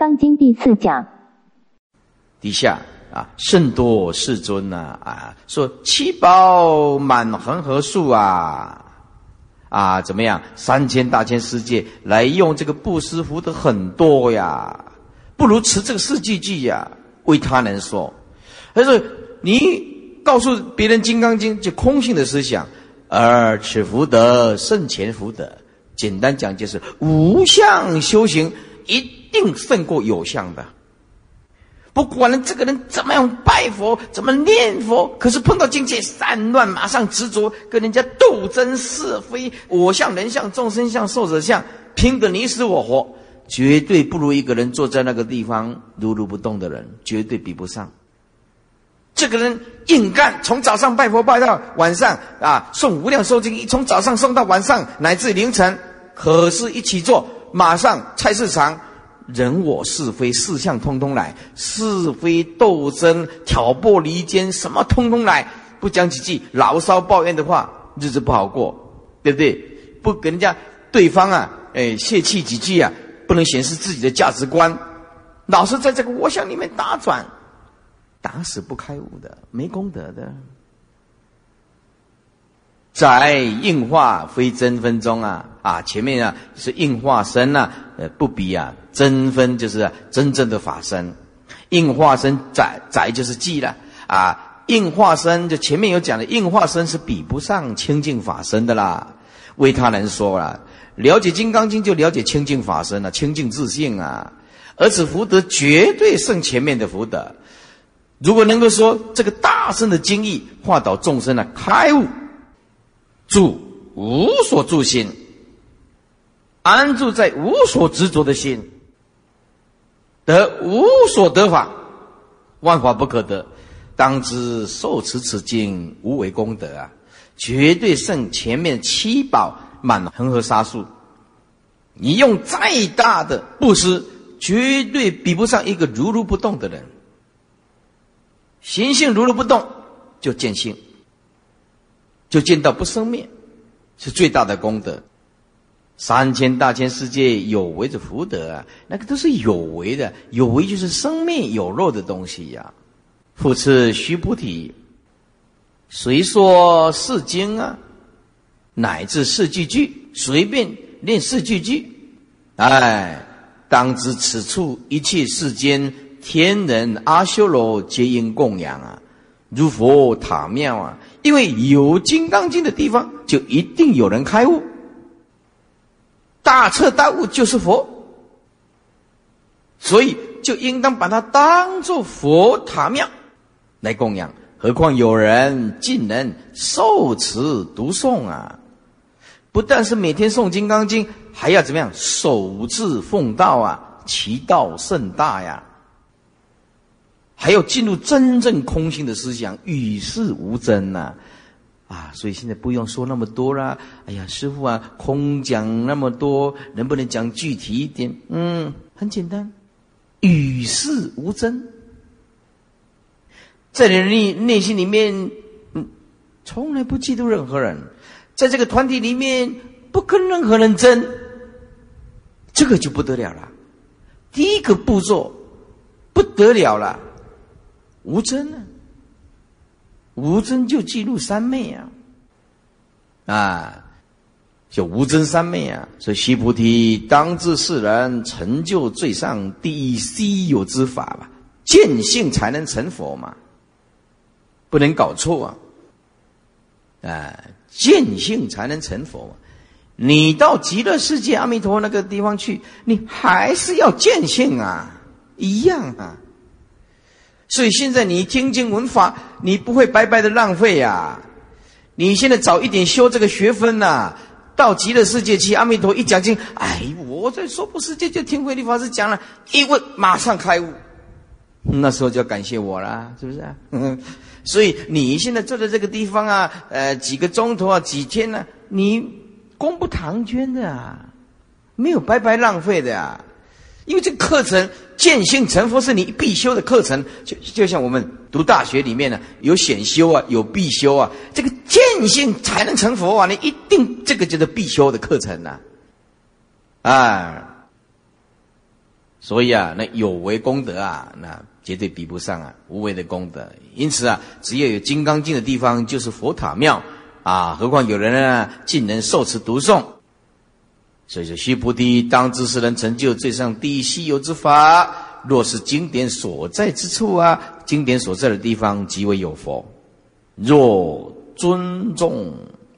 刚经》第四讲。底下啊，甚多世尊呐啊，说七宝满恒河数啊啊，怎么样？三千大千世界来用这个布施福德很多呀，不如持这个四句句呀，为他人说。他说你告诉别人《金刚经》就空性的思想，而此福德胜前福德。简单讲就是无相修行一定胜过有相的。不管这个人怎么样拜佛，怎么念佛，可是碰到境界散乱，马上执着，跟人家斗争是非，我相、人相、众生相、寿者相，拼得你死我活，绝对不如一个人坐在那个地方如如不动的人，绝对比不上。这个人硬干，从早上拜佛拜到晚上啊，送无量寿经，一从早上送到晚上乃至凌晨，可是一起做，马上菜市场。人我是非四相通通来，是非斗争挑拨离间什么通通来，不讲几句牢骚抱怨的话，日子不好过，对不对？不跟人家对方啊，哎泄气几句啊，不能显示自己的价值观，老是在这个我想里面打转，打死不开悟的，没功德的。在应化非真分中啊啊，前面啊是应化身呐，呃不比啊真分就是真正的法身，应化身载载就是记了啊，应化身就前面有讲的，应化身是比不上清净法身的啦。为他人说了，了解金刚经就了解清净法身了，清净自信啊，而此福德绝对胜前面的福德。如果能够说这个大圣的经义化导众生的开悟。住无所住心，安住在无所执着的心，得无所得法，万法不可得。当知受持此经无为功德啊，绝对胜前面七宝满恒河沙数。你用再大的布施，绝对比不上一个如如不动的人。行性如如不动，就见性。就见到不生灭，是最大的功德。三千大千世界有为的福德啊，那个都是有为的，有为就是生灭有肉的东西呀。复次，须菩提，谁说是经啊？乃至四句句，随便念四句句。哎，当知此处一切世间天人阿修罗皆应供养啊，如佛塔庙啊。因为有《金刚经》的地方，就一定有人开悟。大彻大悟就是佛，所以就应当把它当做佛塔庙来供养。何况有人竟能受持读诵啊！不但是每天诵《金刚经》，还要怎么样守字奉道啊？其道甚大呀！还要进入真正空性的思想，与世无争呐，啊，所以现在不用说那么多啦。哎呀，师傅啊，空讲那么多，能不能讲具体一点？嗯，很简单，与世无争，在你内内心里面，嗯，从来不嫉妒任何人，在这个团体里面不跟任何人争，这个就不得了了。第一个步骤不得了了。无真呢？无真就记录三昧啊！啊，就无真三昧啊！所以须菩提，当知世人成就最上第一稀有之法吧，见性才能成佛嘛，不能搞错啊！啊，见性才能成佛。你到极乐世界阿弥陀那个地方去，你还是要见性啊，一样啊。所以现在你听经闻法，你不会白白的浪费呀！你现在早一点修这个学分呐，到极乐世界去，阿弥陀一讲经，哎，我在娑婆世界就听慧律法师讲了，一问马上开悟，那时候就要感谢我啦，是不是啊？所以你现在坐在这个地方啊，呃，几个钟头啊，几天呢，你功不唐捐的啊，没有白白浪费的呀。因为这课程见性成佛是你必修的课程，就就像我们读大学里面呢，有显修啊，有必修啊。这个见性才能成佛啊，你一定这个就是必修的课程呐。啊，所以啊，那有为功德啊，那绝对比不上啊无为的功德。因此啊，只要有金刚经的地方，就是佛塔庙啊。何况有人呢，竟能受持读诵。所以说，须菩提，当知世人成就最上第一稀有之法。若是经典所在之处啊，经典所在的地方即为有佛。若尊重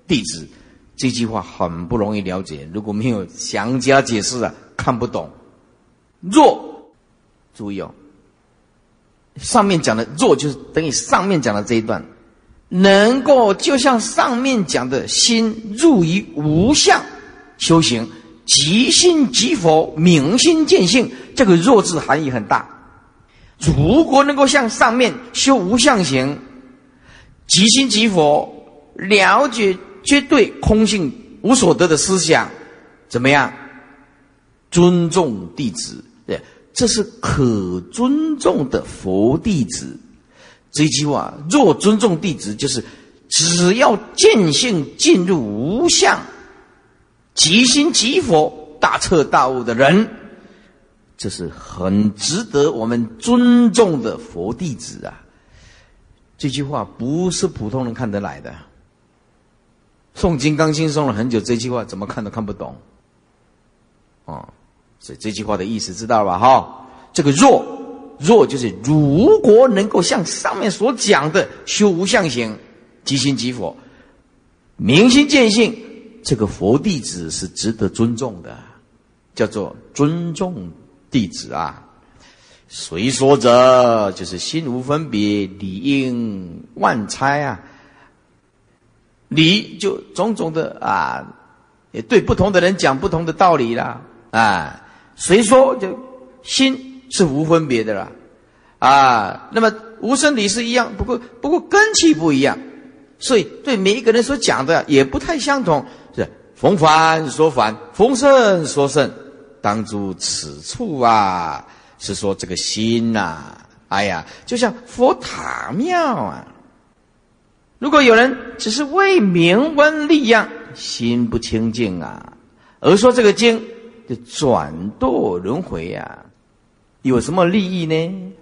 弟子，这句话很不容易了解。如果没有详加解释啊，看不懂。若，注意哦，上面讲的若就是等于上面讲的这一段，能够就像上面讲的心入于无相修行，即心即佛，明心见性，这个若字含义很大。如果能够向上面修无相行，即心即佛，了解绝对空性无所得的思想，怎么样？尊重弟子。对这是可尊重的佛弟子，这句话若尊重弟子，就是只要见性进入无相，即心即佛，大彻大悟的人，这是很值得我们尊重的佛弟子啊！这句话不是普通人看得来的。诵《金刚经》诵了很久，这句话怎么看都看不懂，哦。所以这句话的意思知道吧？哈，这个若若就是如果能够像上面所讲的修无相行，即心即佛，明心见性，这个佛弟子是值得尊重的，叫做尊重弟子啊。谁说者就是心无分别，理应万猜啊。理就种种的啊，也对不同的人讲不同的道理啦啊。谁说就心是无分别的啦？啊，那么无生理是一样，不过不过根气不一样，所以对每一个人所讲的也不太相同。逢凡说凡，逢圣说圣，当诸此处啊，是说这个心呐，哎呀，就像佛塔庙啊。如果有人只是为名闻利养，心不清净啊，而说这个经。就转堕轮回呀，有什么利益呢？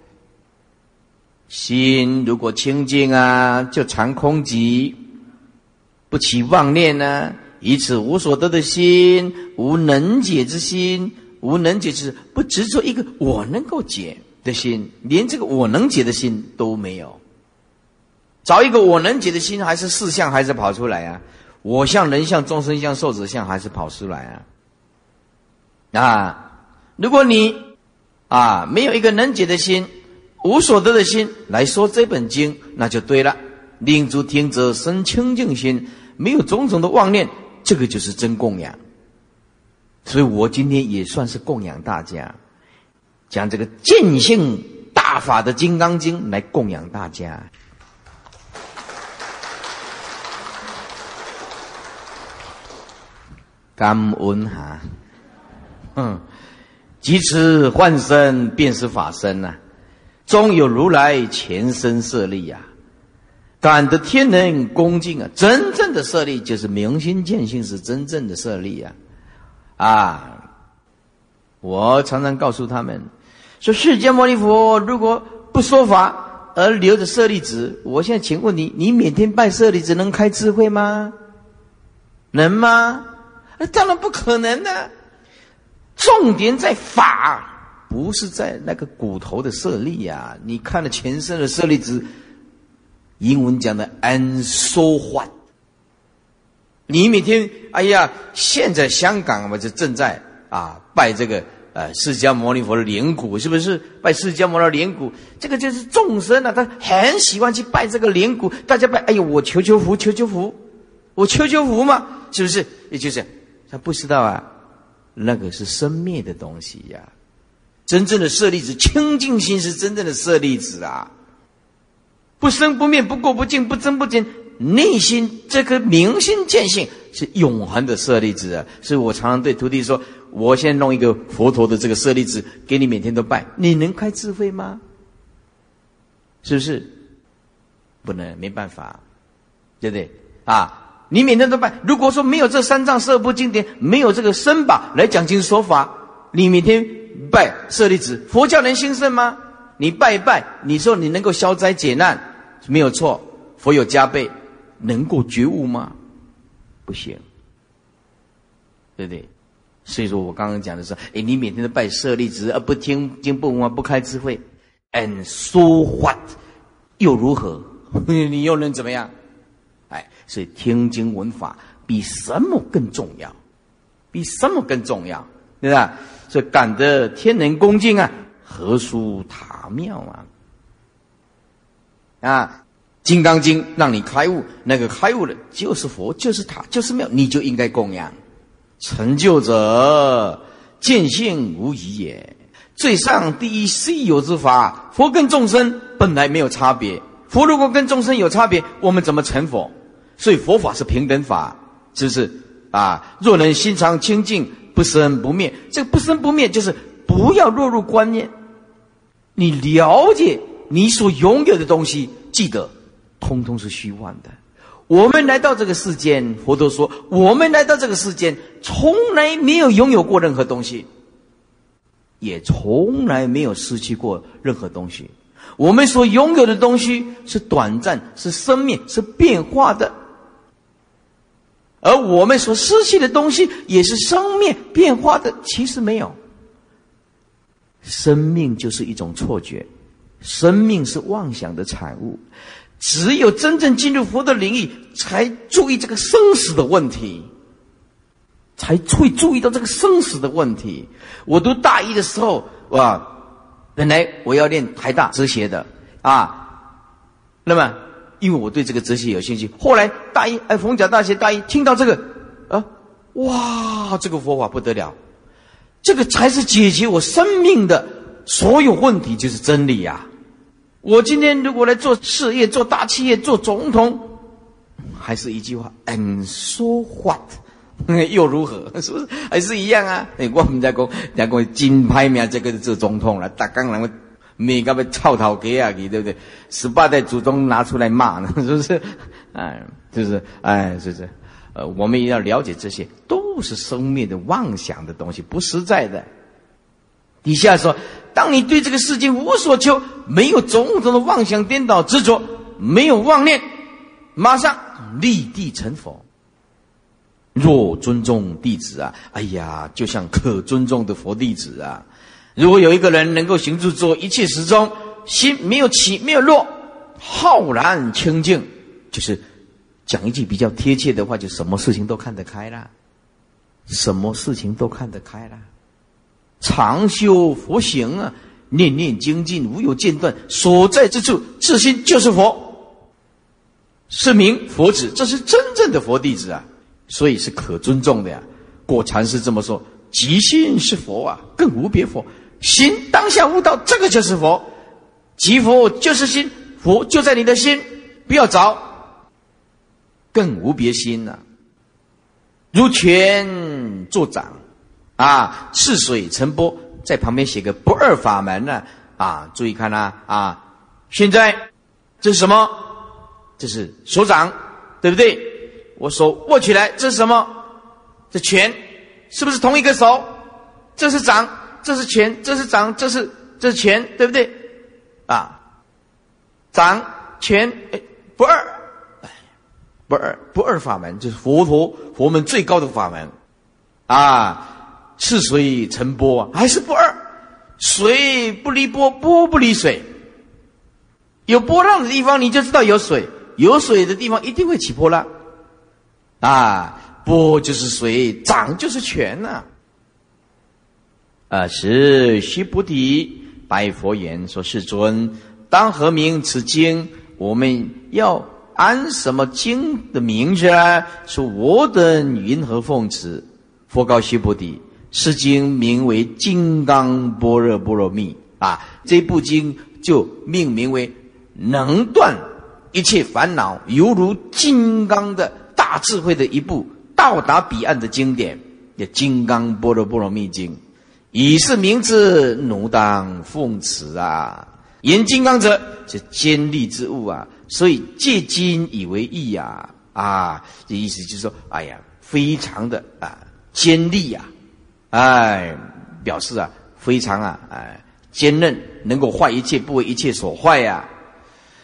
心如果清净啊，就常空寂，不起妄念呢。以此无所得的心，无能解之心，无能解之不执着一个我能够解的心，连这个我能解的心都没有。找一个我能解的心，还是四相还是跑出来啊？我相、人相、众生相、寿者相，还是跑出来啊？啊，如果你啊没有一个能解的心、无所得的心来说这本经，那就对了。令诸听者生清净心，没有种种的妄念，这个就是真供养。所以我今天也算是供养大家，将这个见性大法的《金刚经》来供养大家。感恩哈。嗯，即此幻身便是法身呐，终有如来前身设立呀，感得天人恭敬啊！真正的设立就是明心见性，是真正的设立啊！啊，我常常告诉他们说，释迦牟尼佛如果不说法而留着舍利子，我现在请问你，你每天拜舍利子能开智慧吗？能吗？那当然不可能的。重点在法，不是在那个骨头的舍利呀！你看了前身的舍利子，英文讲的 “and so what”。你每天，哎呀，现在香港嘛就正在啊拜这个呃释迦牟尼佛的莲骨，是不是？拜释迦牟尼的脸骨，这个就是众生啊，他很喜欢去拜这个莲骨。大家拜，哎呦，我求求福，求求福，我求求福嘛，是不是？也就是他不知道啊。那个是生灭的东西呀，真正的舍利子清净心是真正的舍利子啊，不生不灭，不过不净，不增不减，内心这颗明心见性是永恒的舍利子啊。所以我常常对徒弟说：，我先弄一个佛陀的这个舍利子给你，每天都拜，你能开智慧吗？是不是？不能，没办法，对不对？啊。你每天都拜，如果说没有这三藏十二部经典，没有这个身宝来讲经说法，你每天拜舍利子，佛教能兴盛吗？你拜一拜，你说你能够消灾解难，没有错，佛有加倍，能够觉悟吗？不行，对不对？所以说我刚刚讲的是，哎，你每天都拜舍利子，而不听经不闻不开智慧，and so what？又如何？你又能怎么样？哎，所以听经闻法比什么更重要？比什么更重要？对吧？所以感得天人恭敬啊！何殊塔妙啊！啊，《金刚经》让你开悟，那个开悟的就是佛，就是塔，就是庙，你就应该供养。成就者见性无疑也。最上第一稀有之法，佛跟众生本来没有差别。佛如果跟众生有差别，我们怎么成佛？所以佛法是平等法，是不是啊？若能心常清净，不生不灭。这个不生不灭，就是不要落入观念。你了解你所拥有的东西，记得，通通是虚幻的。我们来到这个世间，佛陀说，我们来到这个世间，从来没有拥有过任何东西，也从来没有失去过任何东西。我们所拥有的东西是短暂，是生命，是变化的；而我们所失去的东西也是生命变化的。其实没有。生命就是一种错觉，生命是妄想的产物。只有真正进入佛的领域，才注意这个生死的问题，才会注意到这个生死的问题。我读大一的时候，哇，本来我要练台大哲学的啊，那么因为我对这个哲学有兴趣，后来大一哎，逢甲大学大一听到这个啊，哇，这个佛法不得了。这个才是解决我生命的所有问题，就是真理呀！我今天如果来做事业、做大企业、做总统，还是一句话：And so what？又如何？是不是还是一样啊？哎，我们在讲，在讲金牌名这个做总统了，大刚人每个被操头给啊，给对不对？十八代祖宗拿出来骂呢，是不是？哎，就是哎，是不是？呃，我们也要了解这些，都是生命的妄想的东西，不实在的。底下说，当你对这个世界无所求，没有种种的妄想颠倒执着，没有妄念，马上立地成佛。若尊重弟子啊，哎呀，就像可尊重的佛弟子啊。如果有一个人能够行住坐一切时中，心没有起，没有落，浩然清净，就是。讲一句比较贴切的话，就什么事情都看得开了，什么事情都看得开了。常修佛行啊，念念精进，无有间断，所在之处自心就是佛，是名佛子，这是真正的佛弟子啊，所以是可尊重的呀。果禅师这么说：即心是佛啊，更无别佛。心当下悟道，这个就是佛，即佛就是心，佛就在你的心，不要找。更无别心呐。如泉作掌，啊，赤水成波，在旁边写个不二法门呢，啊，注意看呐，啊，现在这是什么？这是手掌，对不对？我手握起来，这是什么？这拳，是不是同一个手？这是掌，这是拳，这是掌，这是这是拳，对不对？啊，掌拳，不二。不二不二法门就是佛陀佛门最高的法门，啊，是水成波还是不二，水不离波，波不离水。有波浪的地方，你就知道有水；有水的地方，一定会起波浪。啊，波就是水，涨就是泉呐。啊，是须菩提白佛言说：“世尊，当何名此经？我们要。”安什么经的名字啊？说我等云何奉持？佛告须菩提：诗经名为《金刚般若波罗蜜》啊！这部经就命名为能断一切烦恼，犹如金刚的大智慧的一部到达彼岸的经典，叫《金刚般若波罗蜜经》。以是名字，奴当奉持啊！言金刚者，是坚利之物啊！所以借金以为义呀，啊，这意思就是说，哎呀，非常的啊坚利呀，哎，表示啊非常啊哎坚韧，能够坏一切，不为一切所坏呀。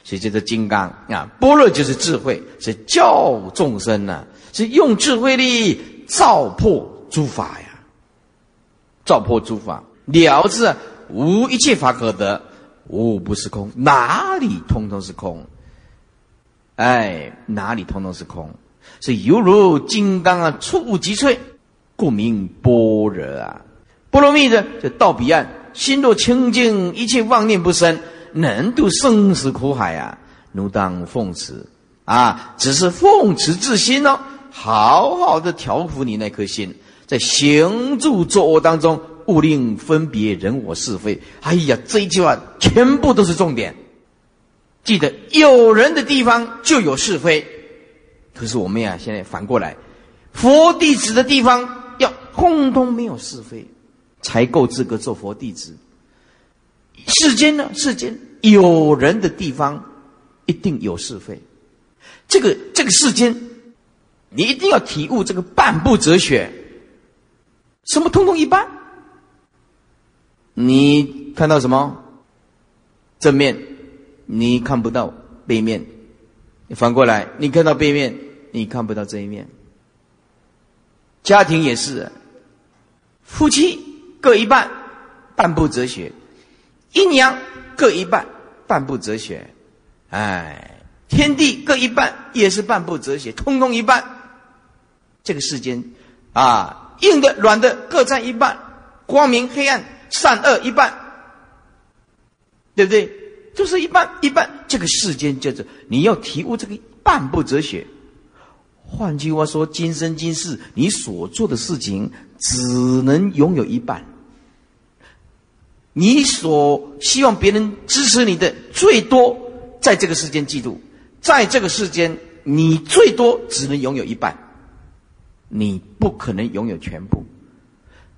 所以这个金刚啊，般若就是智慧，是教众生呢，是用智慧力照破诸法呀，照破诸法，了知无一切法可得，无不是空，哪里通通是空？哎，哪里通通是空？是犹如金刚啊，触即摧，故名般若啊。波罗蜜的就到彼岸，心若清净，一切妄念不生。能度生死苦海啊！奴当奉持啊！只是奉持自心哦，好好的调伏你那颗心，在行住坐卧当中，勿令分别人我是非。哎呀，这一句话全部都是重点。记得有人的地方就有是非，可是我们呀，现在反过来，佛弟子的地方通通没有是非，才够资格做佛弟子。世间呢？世间有人的地方，一定有是非。这个这个世间，你一定要体悟这个半步哲学。什么通通一般？你看到什么？正面，你看不到背面。反过来，你看到背面，你看不到这一面。家庭也是，夫妻各一半，半部哲学。阴阳各一半，半部哲学；哎，天地各一半，也是半部哲学，通通一半。这个世间，啊，硬的、软的各占一半，光明、黑暗、善恶一半，对不对？就是一半一半。这个世间叫做你要体悟这个半部哲学。换句话说，今生今世你所做的事情，只能拥有一半。你所希望别人支持你的，最多在这个世间记住，在这个世间，你最多只能拥有一半，你不可能拥有全部，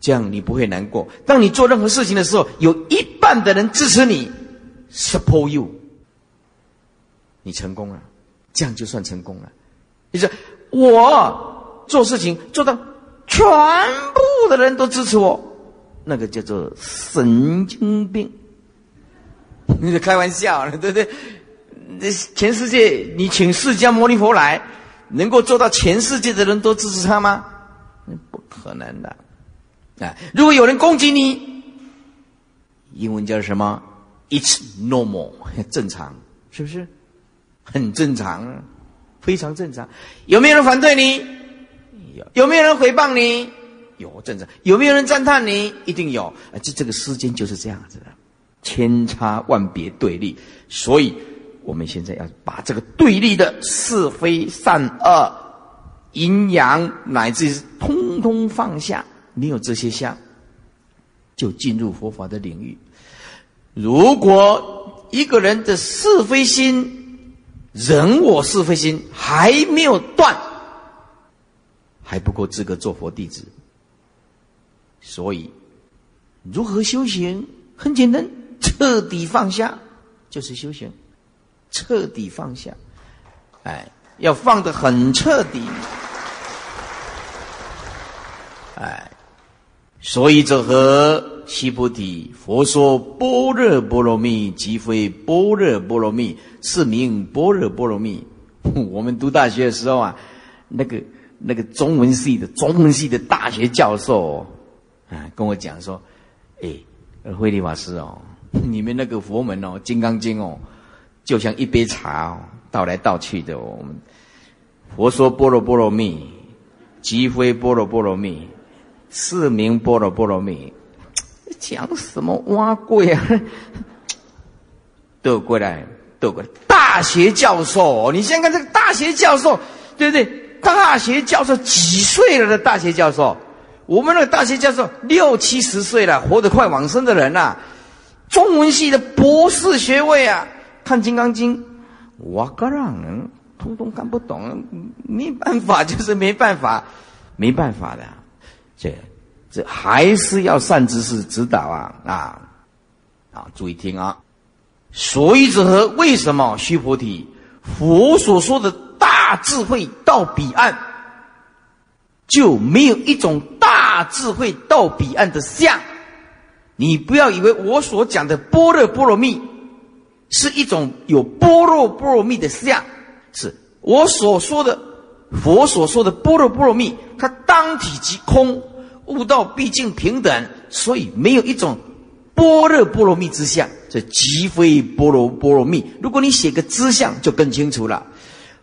这样你不会难过。当你做任何事情的时候，有一半的人支持你，support you，你成功了，这样就算成功了。你说我做事情做到全部的人都支持我。那个叫做神经病，你在开玩笑对不对？那全世界，你请释迦牟尼佛来，能够做到全世界的人都支持他吗？不可能的。啊，如果有人攻击你，英文叫什么？It's normal，正常，是不是？很正常，非常正常。有没有人反对你？有。有没有人诽谤你？有正常，有没有人赞叹你？一定有。啊，这这个世间就是这样子的，千差万别对立。所以，我们现在要把这个对立的是非善恶、阴阳，乃至通通放下。没有这些相，就进入佛法的领域。如果一个人的是非心、人我是非心还没有断，还不够资格做佛弟子。所以，如何修行？很简单，彻底放下就是修行。彻底放下，哎，要放得很彻底。哎，所以这和西菩提佛说般若波罗蜜，即非般若波罗蜜，是名般若波罗蜜。我们读大学的时候啊，那个那个中文系的中文系的大学教授。啊，跟我讲说，哎，慧利法师哦，你们那个佛门哦，《金刚经》哦，就像一杯茶哦，倒来倒去的。我们佛说波罗波罗蜜，即非波罗波罗蜜，是名波罗波罗蜜。讲什么挖贵啊？都过来，都过来。大学教授，你先看这个大学教授，对不对？大学教授几岁了的大学教授？我们那个大学教授六七十岁了，活得快往生的人呐，中文系的博士学位啊，看《金刚经》，我个人通通看不懂，没办法，就是没办法，没办法的，这这还是要善知识指导啊啊啊！注意听啊，所以者何？为什么须菩提佛所说的大智慧到彼岸？就没有一种大智慧到彼岸的相，你不要以为我所讲的般若波罗蜜是一种有般若波罗蜜的相，是我所说的佛所说的般若波罗蜜，它当体即空，悟道毕竟平等，所以没有一种般若波罗蜜之相，这即非般若波罗蜜。如果你写个知相，就更清楚了。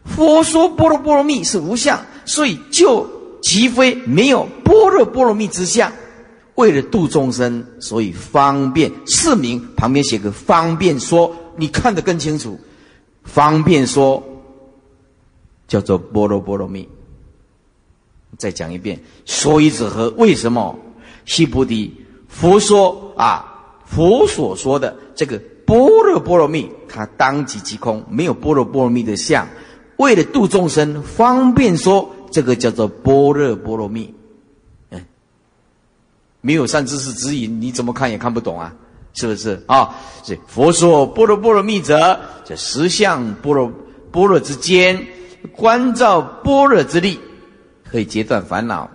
佛说般若波罗蜜是无相，所以就即非没有般若波罗蜜之相。为了度众生，所以方便释名，旁边写个方便说，你看得更清楚。方便说叫做般若波罗蜜。再讲一遍，所以者何？为什么？悉菩提，佛说啊，佛所说的这个般若波罗蜜，它当即即空，没有般若波罗蜜的相。为了度众生，方便说这个叫做般若波罗蜜。嗯，没有善知识指引，你怎么看也看不懂啊？是不是啊？这佛说般若波罗蜜者，这十相般若般若之间，观照般若之力，可以截断烦恼，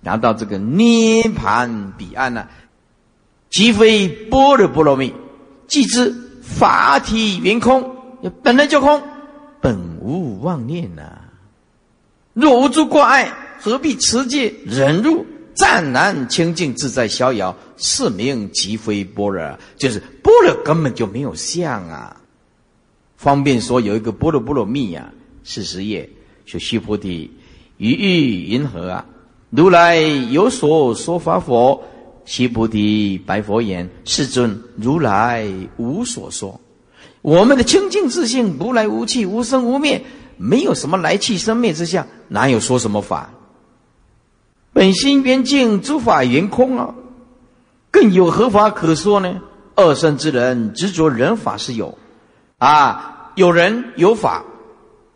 拿到这个涅盘彼岸呢？即非般若波罗蜜，即知法体圆空，本来就空。本无妄念呐！若无诸挂碍，何必持戒忍辱、湛然清净自在逍遥？是名即非般若，就是般若根本就没有相啊！方便说有一个般若波罗蜜呀，四十页说须菩提，于欲云何啊？如来有所说法否？须菩提白佛言：世尊，如来无所说。我们的清净自性，无来无去，无生无灭，没有什么来去生灭之相，哪有说什么法？本心圆净，诸法圆空啊，更有何法可说呢？二圣之人执着人法是有，啊，有人有法，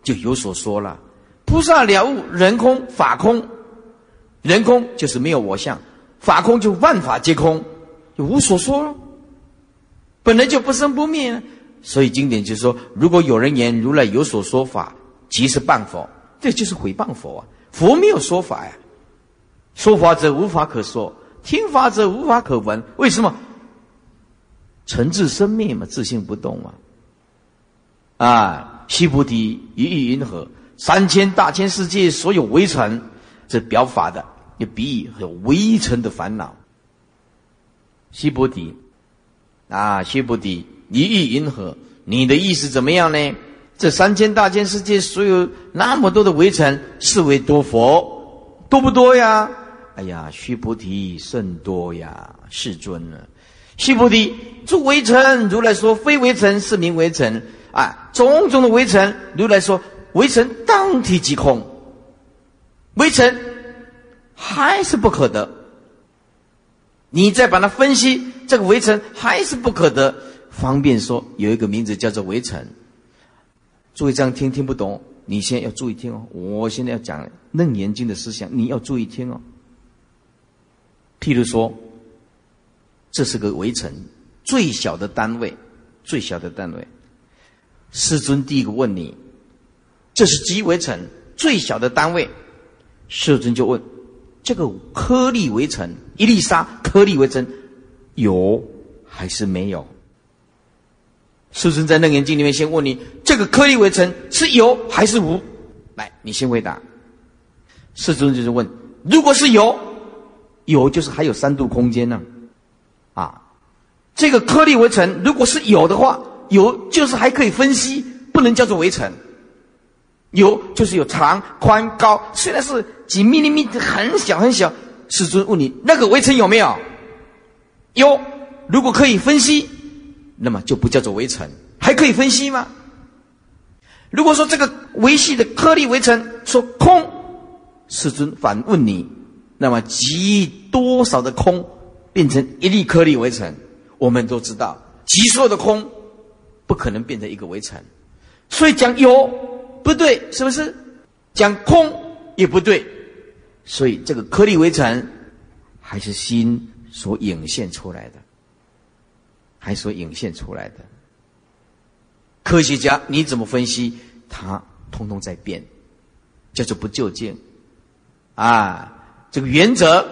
就有所说了。菩萨了悟人空法空，人空就是没有我相，法空就万法皆空，就无所说了。本来就不生不灭。所以经典就是说：如果有人言如来有所说法，即是谤佛，这就是毁谤佛啊！佛没有说法呀，说法者无法可说，听法者无法可闻。为什么？诚自生灭嘛，自性不动嘛。啊，须菩提，于意云何？三千大千世界所有微尘，这表法的，也比喻有微尘的烦恼。须菩提，啊，须菩提。一意云何？你的意思怎么样呢？这三千大千世界所有那么多的围城，是为多佛多不多呀？哎呀，须菩提甚多呀，世尊啊！须菩提，诸围城，如来说非围城，是名围城啊！种种的围城，如来说围城当体即空，围城还是不可得。你再把它分析，这个围城还是不可得。方便说有一个名字叫做围城，注意这样听听不懂，你先要注意听哦。我现在要讲楞严经的思想，你要注意听哦。譬如说，这是个围城，最小的单位，最小的单位。世尊第一个问你，这是几围城？最小的单位，世尊就问：这个颗粒围城，一粒沙颗粒围城，有还是没有？世尊在《楞严经》里面先问你：这个颗粒围城是有还是无？来，你先回答。世尊就是问：如果是有，有就是还有三度空间呢。啊，这个颗粒围城如果是有的话，有就是还可以分析，不能叫做围城。有就是有长、宽、高，虽然是几米厘米很小很小。世尊问你：那个围城有没有？有，如果可以分析。那么就不叫做围城，还可以分析吗？如果说这个维系的颗粒围城说空，世尊反问你，那么集多少的空变成一粒颗粒围城？我们都知道，集所有的空不可能变成一个围城，所以讲有不对，是不是？讲空也不对，所以这个颗粒围城还是心所涌现出来的。还所引现出来的科学家，你怎么分析？它通通在变，叫做不就近啊！这个原则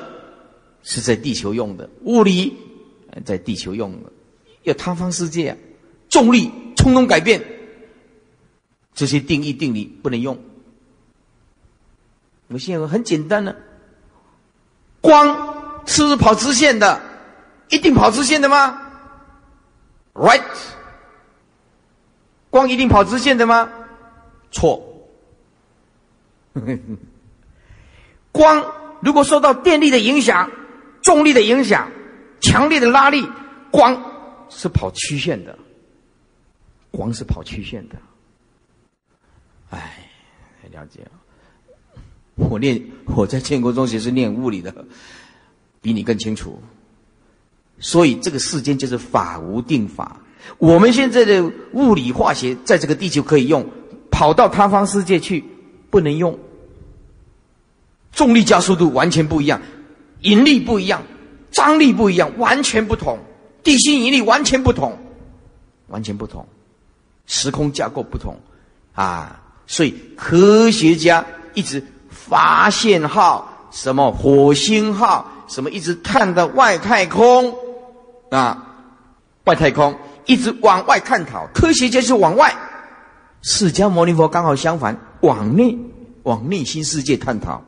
是在地球用的，物理在地球用的，要他方世界啊，重力冲动改变，这些定义定理不能用。我现在很简单的，光是跑直线的，一定跑直线的吗？Right？光一定跑直线的吗？错。光如果受到电力的影响、重力的影响、强烈的拉力，光是跑曲线的。光是跑曲线的。哎，了解了。我练我在建国中学是练物理的，比你更清楚。所以这个世间就是法无定法。我们现在的物理化学在这个地球可以用，跑到他方世界去不能用。重力加速度完全不一样，引力不一样，张力不一样，完全不同。地心引力完全不同，完全不同，时空架构不同啊！所以科学家一直发现号，什么火星号，什么一直探到外太空啊，外太空。一直往外探讨，科学家是往外，释迦牟尼佛刚好相反，往内，往内心世界探讨，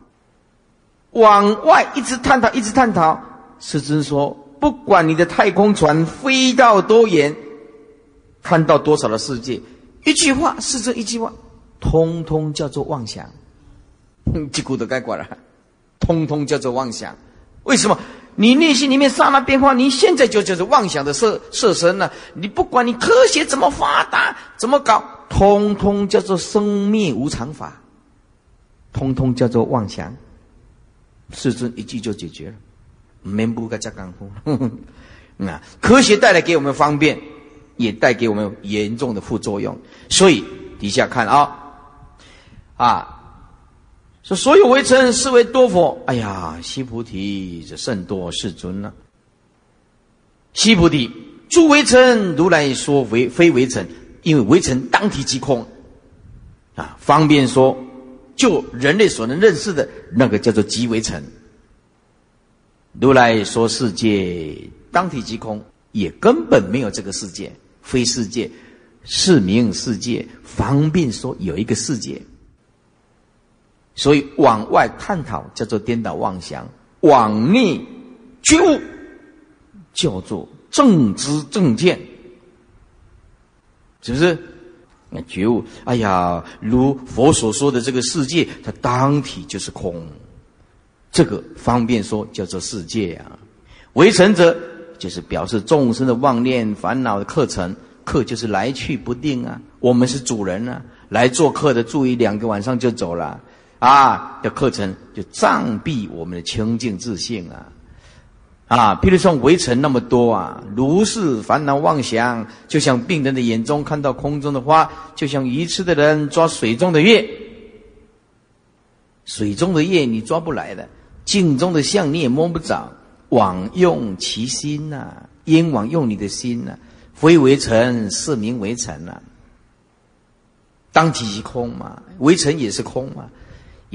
往外一直探讨，一直探讨。师尊说，不管你的太空船飞到多远，看到多少的世界，一句话是这一句话，通通叫做妄想。哼 这股都该管了，通通叫做妄想。为什么？你内心里面刹那变化，你现在就就是妄想的色色身了。你不管你科学怎么发达，怎么搞，通通叫做生灭无常法，通通叫做妄想。世尊一句就解决了，没不该加干呼。那 科学带来给我们方便，也带给我们严重的副作用。所以底下看啊，啊。说所有微尘是为多佛，哎呀，悉菩提这甚多世尊呢？悉菩提，诸微尘如来说为非微尘，因为微尘当体即空，啊，方便说，就人类所能认识的那个叫做即微尘。如来说世界当体即空，也根本没有这个世界，非世界，是名世界。方便说有一个世界。所以往外探讨叫做颠倒妄想，往内觉悟叫做正知正见，是不是？那觉悟，哎呀，如佛所说的这个世界，它当体就是空，这个方便说叫做世界啊。为尘者，就是表示众生的妄念烦恼的课程，客就是来去不定啊。我们是主人啊，来做客的，住一两个晚上就走了。啊，的课程就障蔽我们的清净自信啊！啊，譬如说围城那么多啊，如是烦恼妄想，就像病人的眼中看到空中的花，就像愚痴的人抓水中的月。水中的月你抓不来的，镜中的像你也摸不着。枉用其心呐，因枉用你的心呐，非为尘，是名为尘呐。当体即空嘛，为尘也是空嘛。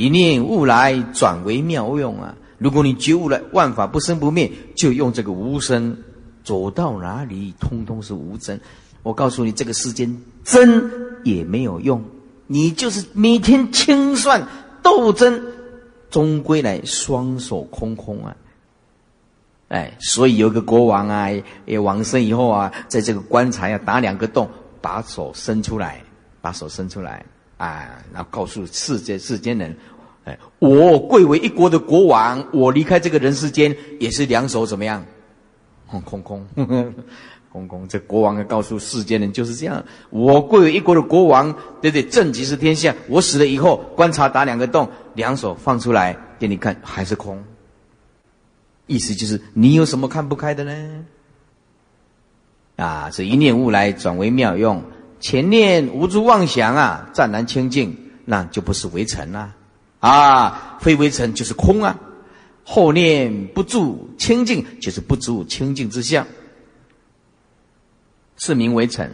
一念悟来，转为妙用啊！如果你觉悟了，万法不生不灭，就用这个无生，走到哪里，通通是无真。我告诉你，这个世间真也没有用，你就是每天清算斗争，终归来双手空空啊！哎，所以有个国王啊，也往生以后啊，在这个棺材要打两个洞，把手伸出来，把手伸出来。啊，然后告诉世界世间人，哎，我贵为一国的国王，我离开这个人世间也是两手怎么样？空空空空空。这国王要告诉世间人就是这样，我贵为一国的国王，对不对？正即是天下。我死了以后，观察打两个洞，两手放出来给你看，还是空。意思就是你有什么看不开的呢？啊，这一念悟来转为妙用。前念无诸妄想啊，湛然清净，那就不是为尘了，啊非为尘就是空啊。后念不住清净，就是不住清净之相，是名为尘，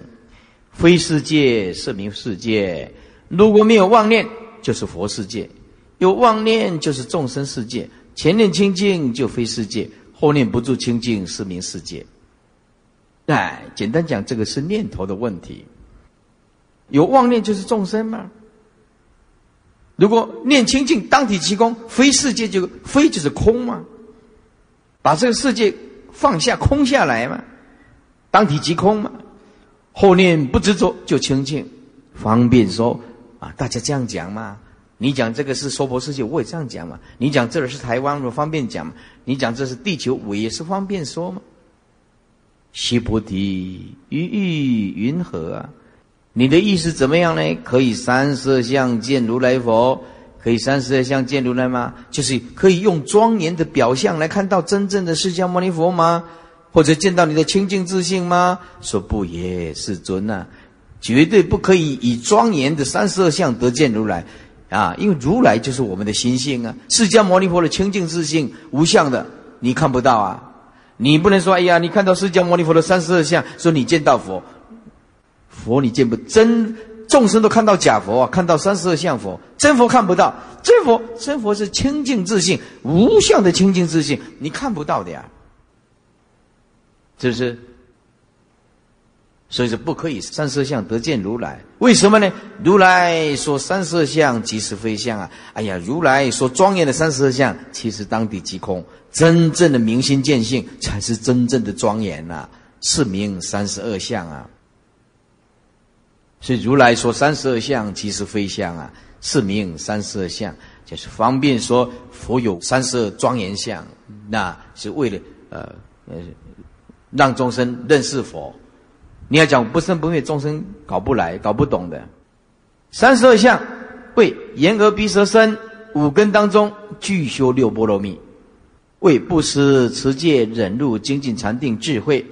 非世界是名世界。如果没有妄念，就是佛世界；有妄念，就是众生世界。前念清净就非世界，后念不住清净是名世界。哎，简单讲，这个是念头的问题。有妄念就是众生吗。如果念清净，当体即空，非世界就非就是空嘛。把这个世界放下，空下来嘛，当体即空嘛。后念不执着就清净，方便说啊，大家这样讲嘛。你讲这个是娑婆世界，我也这样讲嘛。你讲这儿是台湾，我方便讲嘛。你讲这是地球，我也是方便说嘛。西菩提，于意云何啊？你的意思怎么样呢？可以三色相见如来佛，可以三色相见如来吗？就是可以用庄严的表象来看到真正的释迦牟尼佛吗？或者见到你的清净自信吗？说不也，世尊呐，绝对不可以以庄严的三色相得见如来啊！因为如来就是我们的心性啊，释迦牟尼佛的清净自信无相的，你看不到啊。你不能说，哎呀，你看到释迦牟尼佛的三十二相，说你见到佛，佛你见不真，众生都看到假佛啊，看到三十二相佛，真佛看不到，真佛真佛是清净自信，无相的清净自信，你看不到的呀，是不是？所以说不可以三十二相得见如来，为什么呢？如来说三十二相即是非相啊！哎呀，如来说庄严的三十二相，其实当地即空。真正的明心见性，才是真正的庄严呐，是名三十二相啊。所以如来说三十二相，即是非相啊，是名三十二相，就是方便说佛有三十二庄严相，那是为了呃呃让众生认识佛。你要讲不生不灭，众生搞不来、搞不懂的。三十二相为眼耳鼻舌身五根当中具修六波罗蜜。为布施持戒忍辱精进禅定智慧，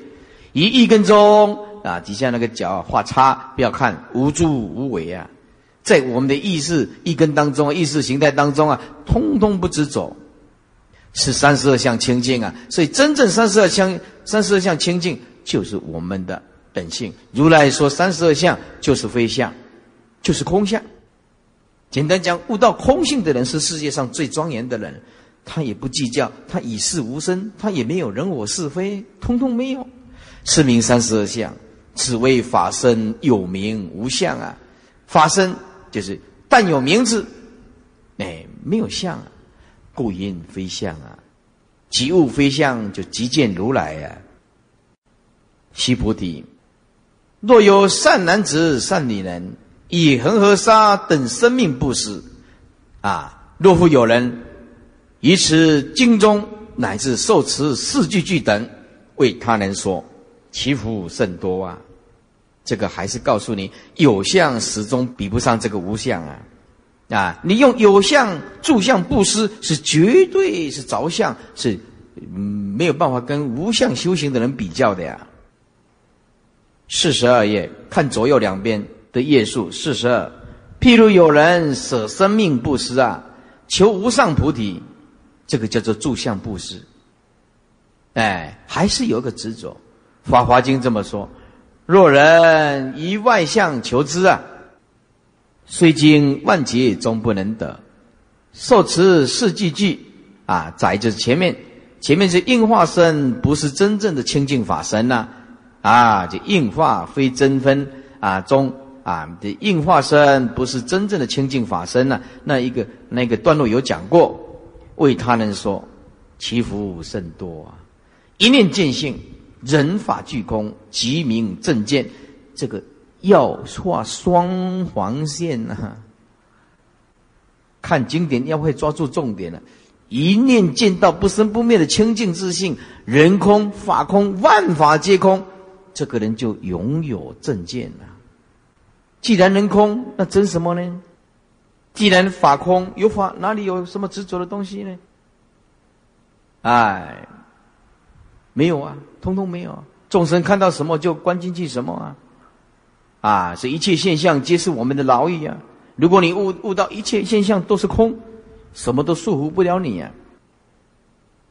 一一根中啊，底下那个脚画叉，不要看无助无为啊，在我们的意识一根当中，意识形态当中啊，通通不知走，是三十二相清净啊。所以真正三十二相，三十二相清净就是我们的本性。如来说三十二相就是非相，就是空相。简单讲，悟到空性的人是世界上最庄严的人。他也不计较，他以事无声，他也没有人我是非，通通没有。是名三十二相，只为法身有名无相啊！法身就是但有名字，哎，没有相啊，故因非相啊。即物非相，就即见如来啊。须菩提，若有善男子、善女人，以恒河沙等生命布施啊，若复有人。以此经中乃至受持四句句等，为他人说，其福甚多啊！这个还是告诉你，有相始终比不上这个无相啊！啊，你用有相住相布施，是绝对是着相，是没有办法跟无相修行的人比较的呀。四十二页，看左右两边的页数，四十二。譬如有人舍生命布施啊，求无上菩提。这个叫做住相布施，哎，还是有个执着。《法华经》这么说：若人以外相求之啊，虽经万劫终不能得。受持四句句啊，载就是前面，前面是应化身，不是真正的清净法身呐。啊，就应化非真分啊，中啊的应化身不是真正的清净法身呐。那一个那个段落有讲过。为他人说，其福甚多啊！一念见性，人法俱空，即名正见。这个要画双黄线呐！看经典要会抓住重点了。一念见到不生不灭的清净自信，人空法空，万法皆空，这个人就拥有正见了。既然人空，那真什么呢？既然法空有法，哪里有什么执着的东西呢？哎，没有啊，通通没有。众生看到什么就关进去什么啊！啊，是一切现象皆是我们的牢狱啊！如果你悟悟到一切现象都是空，什么都束缚不了你啊！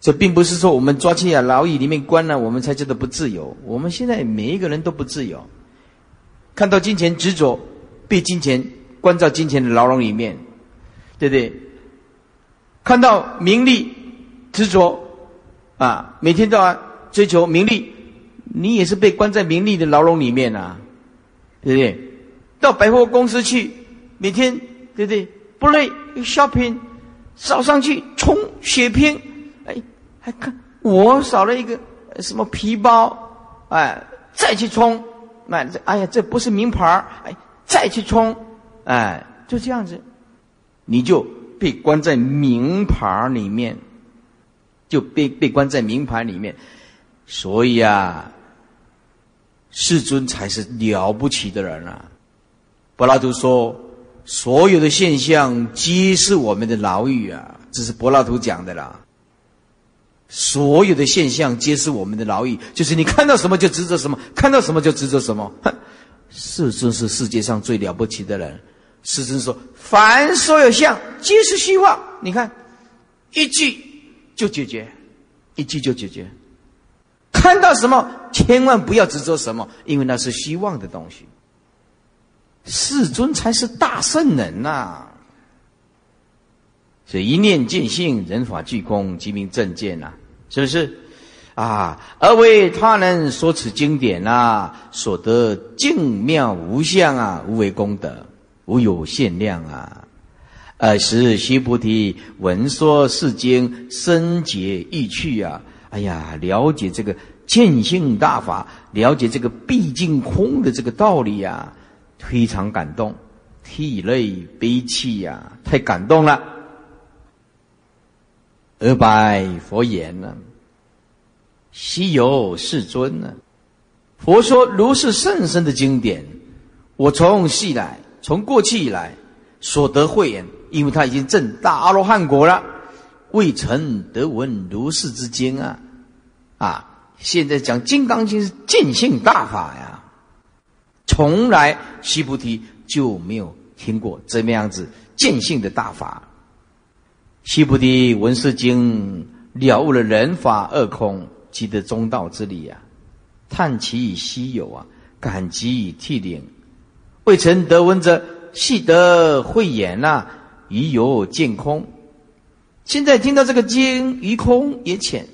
这并不是说我们抓进啊牢狱里面关了，我们才觉得不自由。我们现在每一个人都不自由，看到金钱执着，被金钱。关在金钱的牢笼里面，对不对？看到名利执着啊，每天都要追求名利，你也是被关在名利的牢笼里面啊，对不对？到百货公司去，每天对不对？不累，shopping，早上去冲血拼，哎，还看我少了一个什么皮包，哎，再去冲，买这，哎呀，这不是名牌哎，再去冲，哎，就这样子，你就被关在名牌里面，就被被关在名牌里面，所以啊，世尊才是了不起的人啊。柏拉图说：“所有的现象皆是我们的牢狱啊！”这是柏拉图讲的啦。所有的现象皆是我们的牢狱，就是你看到什么就执着什么，看到什么就执着什么。世尊是世界上最了不起的人。世尊说：“凡所有相，皆是虚妄。”你看，一句就解决，一句就解决。看到什么，千万不要执着什么，因为那是希望的东西。世尊才是大圣人呐！所以一念见性，人法俱空，即名正见呐，是不是？啊，而为他人说此经典呐，所得净妙无相啊，无为功德，无有限量啊！尔时须菩提闻说是经，深解意趣啊！哎呀，了解这个见性大法，了解这个毕竟空的这个道理呀！非常感动，涕泪悲泣呀，太感动了。而白佛言呢：“西游世尊呢，佛说如是甚深的经典，我从昔来，从过去以来所得慧眼，因为他已经证大阿罗汉果了，未曾得闻如是之经啊！啊，现在讲《金刚经》是见性大法呀。”从来须菩提就没有听过这么样子见性的大法。须菩提闻是经，了悟了人法二空，即得中道之理啊！叹其以稀有啊，感激以涕零。未曾得闻者，悉得慧眼呐，于有见空。现在听到这个经，于空也浅。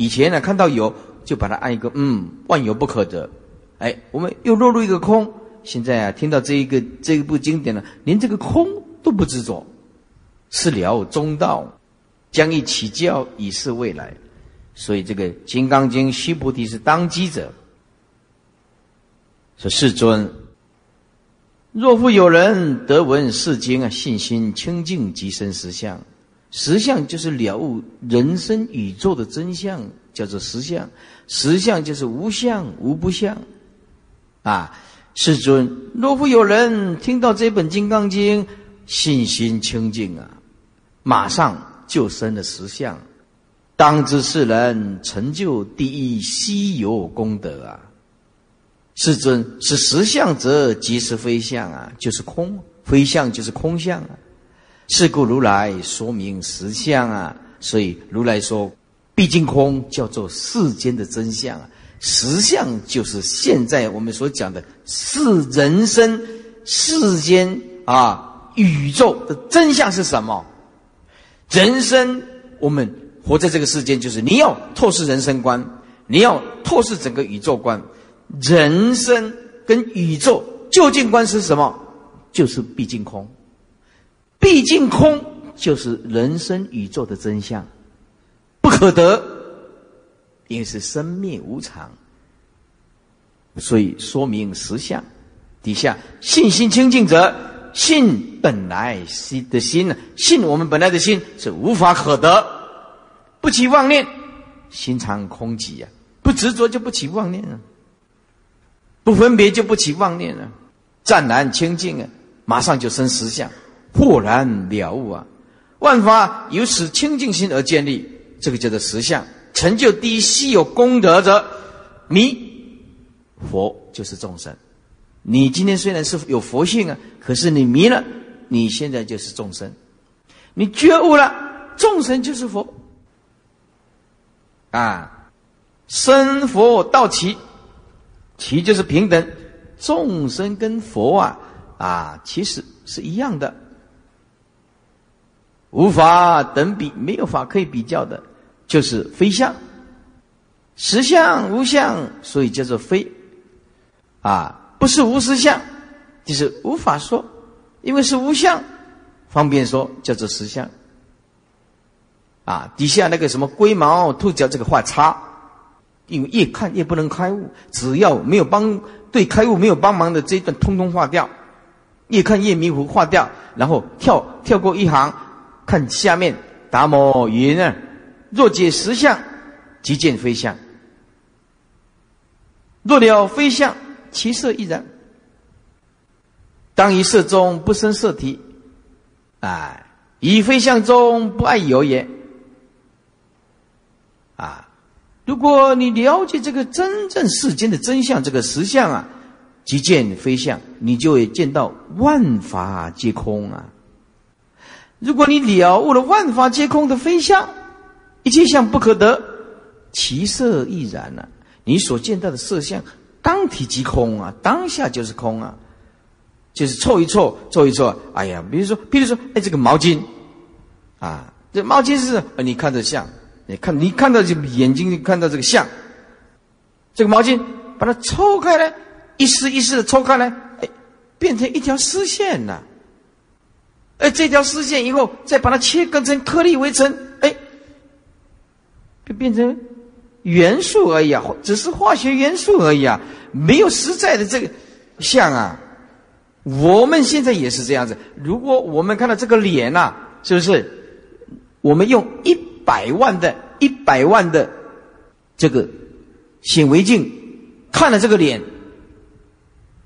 以前呢，看到有，就把它按一个嗯，万有不可得。哎，我们又落入一个空。现在啊，听到这一个这一部经典呢，连这个空都不执着，是了中道，将以起教以示未来。所以这个《金刚经》，须菩提是当机者。说世尊，若复有人得闻是经啊，信心清净，即生实相。实相就是了悟人生宇宙的真相，叫做实相。实相就是无相无不相。啊，世尊，若复有人听到这本《金刚经》，信心清净啊，马上就生了实相，当知是人成就第一稀有功德啊！世尊，是实相者，即是非相啊，就是空，非相就是空相啊。是故如来说明实相啊，所以如来说，毕竟空叫做世间的真相啊。实相就是现在我们所讲的是人生世间啊宇宙的真相是什么？人生我们活在这个世间，就是你要透视人生观，你要透视整个宇宙观。人生跟宇宙究竟观是什么？就是毕竟空。毕竟空就是人生宇宙的真相，不可得。因为是生灭无常，所以说明实相。底下信心清净者，信本来心的心呢？信我们本来的心是无法可得，不起妄念，心常空寂呀。不执着就不起妄念啊，不分别就不起妄念啊，湛然清净啊，马上就生实相，豁然了悟啊。万法由此清净心而建立，这个叫做实相。成就第一稀有功德者，迷佛就是众生。你今天虽然是有佛性啊，可是你迷了，你现在就是众生。你觉悟了，众生就是佛。啊，生佛道齐，齐就是平等。众生跟佛啊啊，其实是一样的，无法等比，没有法可以比较的。就是非相，实相无相，所以叫做非。啊，不是无实相，就是无法说，因为是无相，方便说叫做实相。啊，底下那个什么龟毛兔角这个画叉，因为越看越不能开悟，只要没有帮对开悟没有帮忙的这一段，通通划掉，越看越迷糊，划掉，然后跳跳过一行，看下面达摩云啊，若解实相，即见非相；若了非相。其色亦然。当于色中不生色体，啊，以非相中不爱有也。啊，如果你了解这个真正世间的真相，这个实相啊，即见非相，你就会见到万法皆空啊。如果你了悟了万法皆空的非相，一切相不可得，其色亦然了。你所见到的色相。当体即空啊，当下就是空啊，就是凑一凑，凑一凑。哎呀，比如说，比如说，哎，这个毛巾，啊，这毛巾是，你看着像，你看，你看到这眼睛看到这个像，这个毛巾把它抽开来，一丝一丝的抽开来，哎，变成一条丝线了。哎，这条丝线以后再把它切割成颗粒为成，哎，就变成。元素而已啊，只是化学元素而已啊，没有实在的这个像啊。我们现在也是这样子。如果我们看到这个脸呐，是不是？我们用一百万的、一百万的这个显微镜看了这个脸，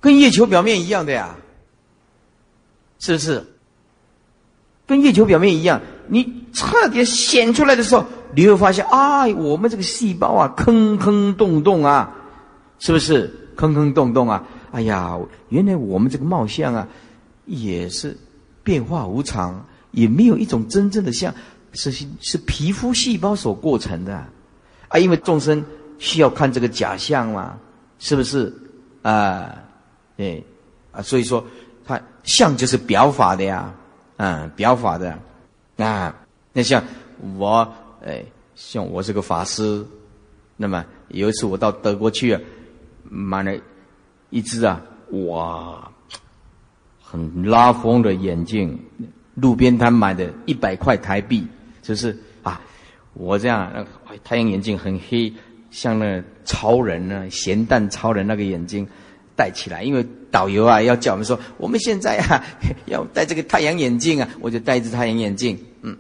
跟月球表面一样的呀，是不是？跟月球表面一样，你彻底显出来的时候。你会发现，啊，我们这个细胞啊，坑坑洞洞啊，是不是坑坑洞洞啊？哎呀，原来我们这个貌相啊，也是变化无常，也没有一种真正的像，是是皮肤细胞所构成的啊。因为众生需要看这个假象嘛，是不是啊？对啊，所以说，它相就是表法的呀，嗯，表法的啊。那像我。哎，像我是个法师，那么有一次我到德国去啊，买了一只啊，哇，很拉风的眼镜，路边摊买的，一百块台币，就是啊，我这样那个太阳眼镜很黑，像那超人呢，咸蛋超人那个眼睛戴起来，因为导游啊要叫我们说，我们现在啊 要戴这个太阳眼镜啊，我就戴一只太阳眼镜，嗯。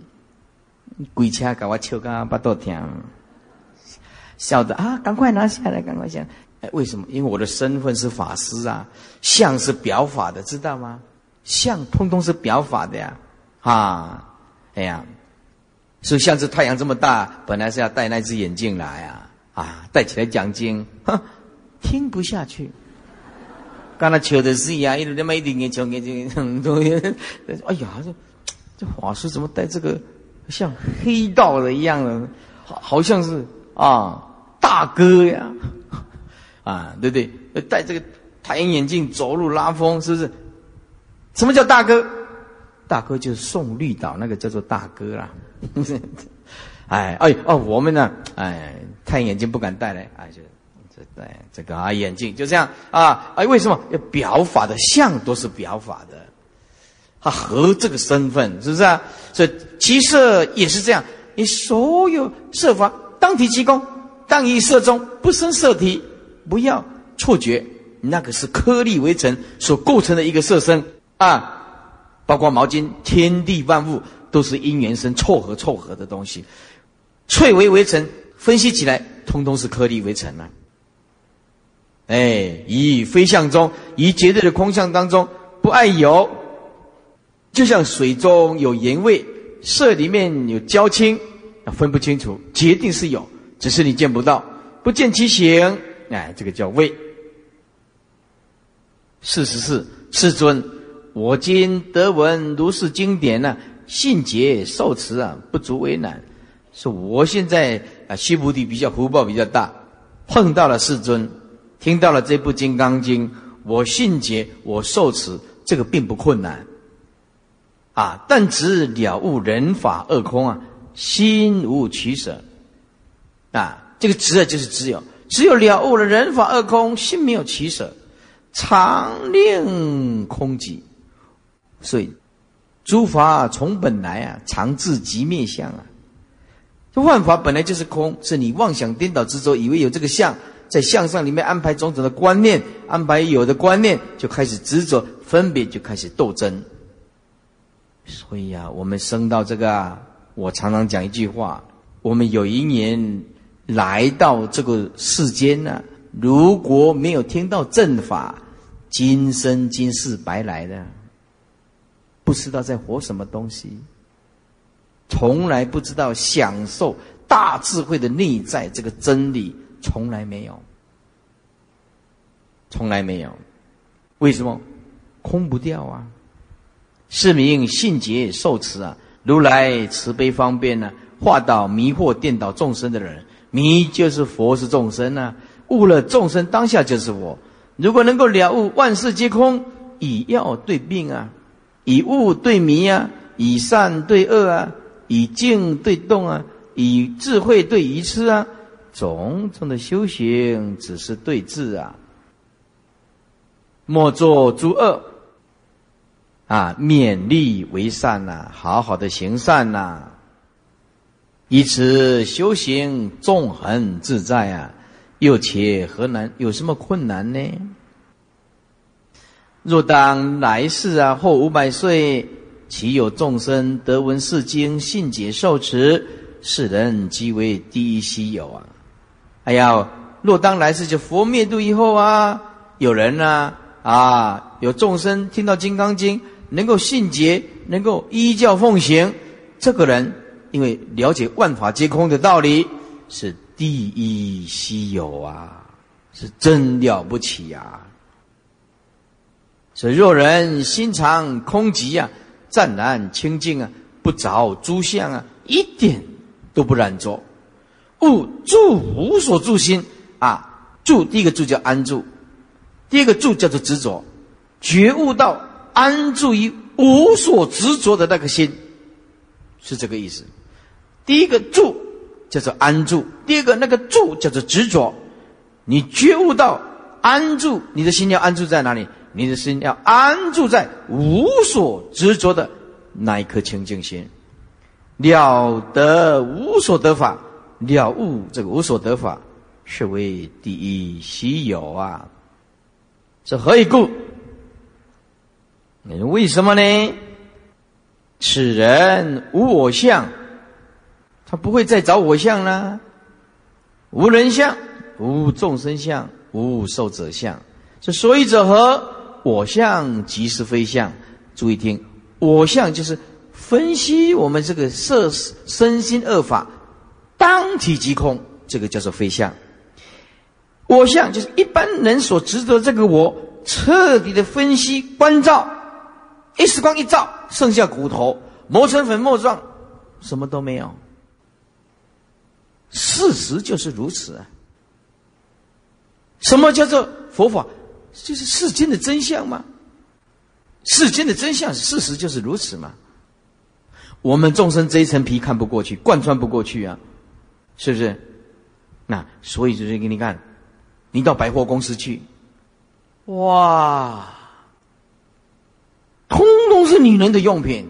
鬼车给我笑个巴肚疼，笑的啊！赶快拿下来，赶快下。哎，为什么？因为我的身份是法师啊，相是表法的，知道吗？相通通是表法的呀，啊，哎呀，所以像这太阳这么大，本来是要戴那只眼镜来啊，啊，戴起来讲经，哼，听不下去。刚才求的是呀，一直那么一点点求眼睛，哎呀，这这法师怎么戴这个？像黑道的一样的，好好像是啊，大哥呀，啊，对不对？戴这个太阳眼镜走路拉风，是不是？什么叫大哥？大哥就是送绿岛那个叫做大哥啦。哎哎哦，我们呢？哎，太阳眼镜不敢戴嘞，哎，就这戴这个啊眼镜就这样啊哎，为什么？要表法的相都是表法的。他合这个身份是不是啊？所以其色也是这样，你所有色法当体即空，当以色中不生色体，不要错觉，那个是颗粒为成所构成的一个色身啊。包括毛巾，天地万物都是因缘生凑合凑合的东西，翠微为成，分析起来通通是颗粒为成啊。哎，以非相中，以绝对的空相当中不爱有。就像水中有盐味，色里面有焦青，分不清楚，决定是有，只是你见不到，不见其形，哎，这个叫味。事实是，世尊，我今得闻如是经典呢，信解受持啊，不足为难。是我现在啊，须菩提比较福报比较大，碰到了世尊，听到了这部《金刚经》，我信解，我受持，这个并不困难。啊！但只了悟人法二空啊，心无取舍啊，这个执啊，就是只有只有了悟了人法二空，心没有取舍，常令空寂。所以诸法从本来啊，常自即灭相啊。这万法本来就是空，是你妄想颠倒执着，以为有这个相，在向上里面安排种种的观念，安排有的观念就开始执着分别，就开始斗争。所以呀，我们生到这个啊，我常常讲一句话：我们有一年来到这个世间呢，如果没有听到正法，今生今世白来的，不知道在活什么东西。从来不知道享受大智慧的内在这个真理，从来没有，从来没有。为什么？空不掉啊！是名信解受持啊！如来慈悲方便呢，化导迷惑颠倒众生的人，迷就是佛是众生啊，悟了众生当下就是我。如果能够了悟万事皆空，以药对病啊，以物对迷啊，以善对恶啊。以静对动啊，以智慧对愚痴啊，种种的修行只是对治啊。莫作诸恶啊，勉力为善呐，好好的行善呐，以此修行纵横自在啊。又且何难？有什么困难呢？若当来世啊，或五百岁。岂有众生得闻是经，信解受持，世人即为第一稀有啊！哎呀，若当来世就佛灭度以后啊，有人呢啊，有众生听到《金刚经》，能够信解，能够依教奉行，这个人因为了解万法皆空的道理，是第一稀有啊，是真了不起呀！所以若人心常空寂啊。湛然清净啊，不着诸相啊，一点都不染着。悟住无所住心啊，住第一个住叫安住，第二个住叫做执着。觉悟到安住于无所执着的那个心，是这个意思。第一个住叫做安住，第二个那个住叫做执着。你觉悟到安住，你的心要安住在哪里？你的心要安住在无所执着的那一颗清净心，了得无所得法，了悟这个无所得法，是为第一稀有啊！是何以故？为什么呢？此人无我相，他不会再找我相了。无人相，无众生相，无受者相，这所以者何？我相即是非相，注意听，我相就是分析我们这个色身心二法，当体即空，这个叫做非相。我相就是一般人所执着这个我，彻底的分析关照，一时光一照，剩下骨头磨成粉末状，什么都没有。事实就是如此啊。什么叫做佛法？就是世间的真相吗？世间的真相，事实就是如此吗？我们众生这一层皮看不过去，贯穿不过去啊，是不是？那所以就是给你看，你到百货公司去，哇，通通是女人的用品，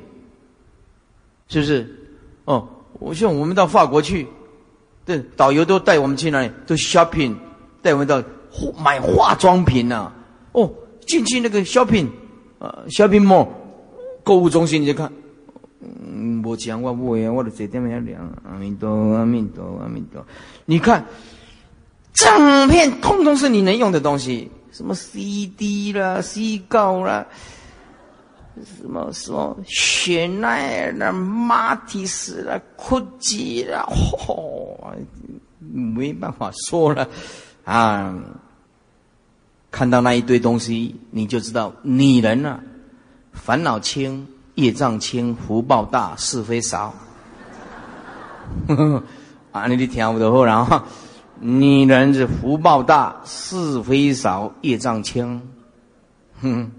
是不是？哦，我像我们到法国去，对，导游都带我们去哪里？都 shopping，带我们到。买化妆品呐，哦，进去那个 shopping，呃，shopping mall，购物中心你就看，嗯，我讲我不会啊，我的嘴这么凉，阿弥陀阿弥陀阿弥陀，你看，整片通通是你能用的东西，什么 CD 啦、C 膏啦，什么什么雪奈啦、马蒂斯啦、酷吉啦，嚯，没办法说了啊。看到那一堆东西，你就知道女人啊，烦恼轻，业障轻，福报大，是非少。啊，你你听不懂然后，女人是福报大，是非少，业障轻，哼，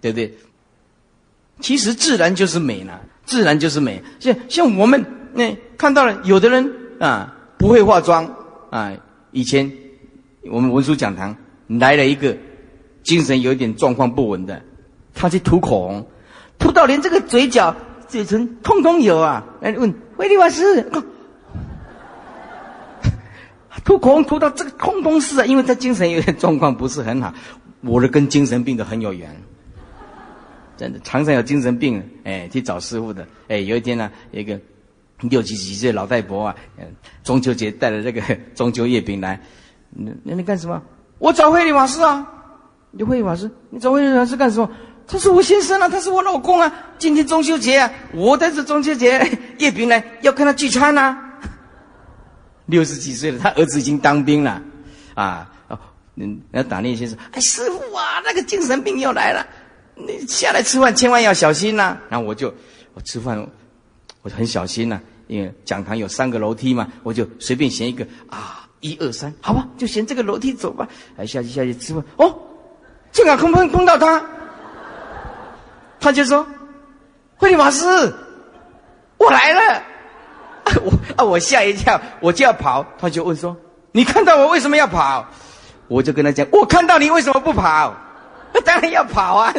对不对？其实自然就是美呢，自然就是美。像像我们那看到了，有的人啊不会化妆，啊，以前我们文殊讲堂来了一个精神有点状况不稳的，他去涂口红，涂到连这个嘴角、嘴唇通通有啊！来问慧利法师，涂口红涂到这个通通是啊，因为他精神有点状况不是很好。我的跟精神病的很有缘，真的常常有精神病，哎，去找师傅的。哎，有一天呢，一个六七十岁老太婆啊，中秋节带了这个 中秋月饼来，那那你干什么？我找慧理法师啊！你慧理法师，你找慧理法师干什么？他是我先生啊，他是我老公啊。今天中秋节啊，我带着中秋节月饼来要跟他聚餐呐。六十几岁了，他儿子已经当兵了，啊。哦嗯，那打那先生，哎，师傅啊，那个精神病又来了，你下来吃饭千万要小心呐。然后我就，我吃饭，我就很小心呐，因为讲堂有三个楼梯嘛，我就随便选一个啊，一二三，好吧，就选这个楼梯走吧。哎，下去下去吃饭，哦，正好碰碰碰到他，他就说，慧理法师，我来了，我啊，我吓一跳，我就要跑，他就问说，你看到我为什么要跑？我就跟他讲，我看到你为什么不跑？当然要跑啊！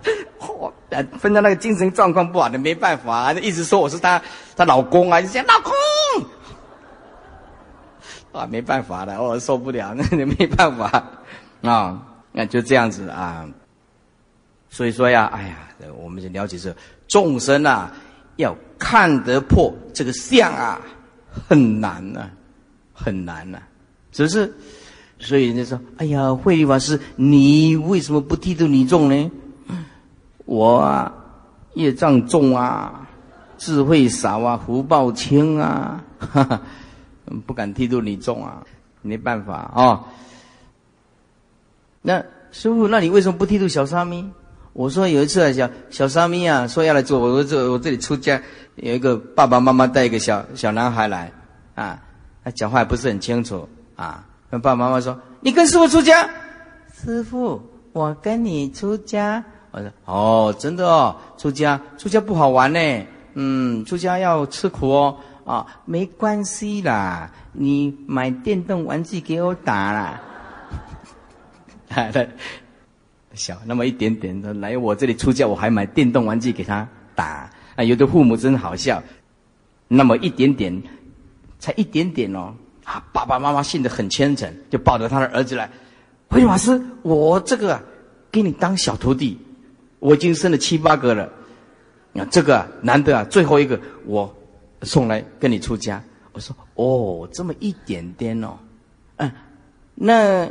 嚯，分到那个精神状况不好的没办法，一直说我是他他老公啊，就讲老公啊，没办法了，我受不了，那没办法啊，那就这样子啊。所以说呀，哎呀，我们就了解这众生啊，要看得破这个相啊，很难呐，很难呐，只是。所以人家说：“哎呀，慧理法师，你为什么不剃度你众呢？我啊，业障重啊，智慧少啊，福报轻啊，哈哈，不敢剃度你众啊，没办法啊。那师傅，那你为什么不剃度小沙弥？我说有一次啊，小小沙弥啊，说要来做我说这我这里出家，有一个爸爸妈妈带一个小小男孩来啊，他讲话也不是很清楚啊。”跟爸爸妈妈说：“你跟师傅出家。”师傅，我跟你出家。我说：“哦，真的哦，出家出家不好玩呢。嗯，出家要吃苦哦。啊，没关系啦，你买电动玩具给我打啦。好 的小那么一点点的来我这里出家，我还买电动玩具给他打。啊，有的父母真好笑，那么一点点，才一点点哦。”啊，爸爸妈妈信得很虔诚，就抱着他的儿子来。慧法师，我这个给你当小徒弟，我已经生了七八个了。啊，这个难得啊，最后一个我送来跟你出家。我说哦，这么一点点哦，嗯，那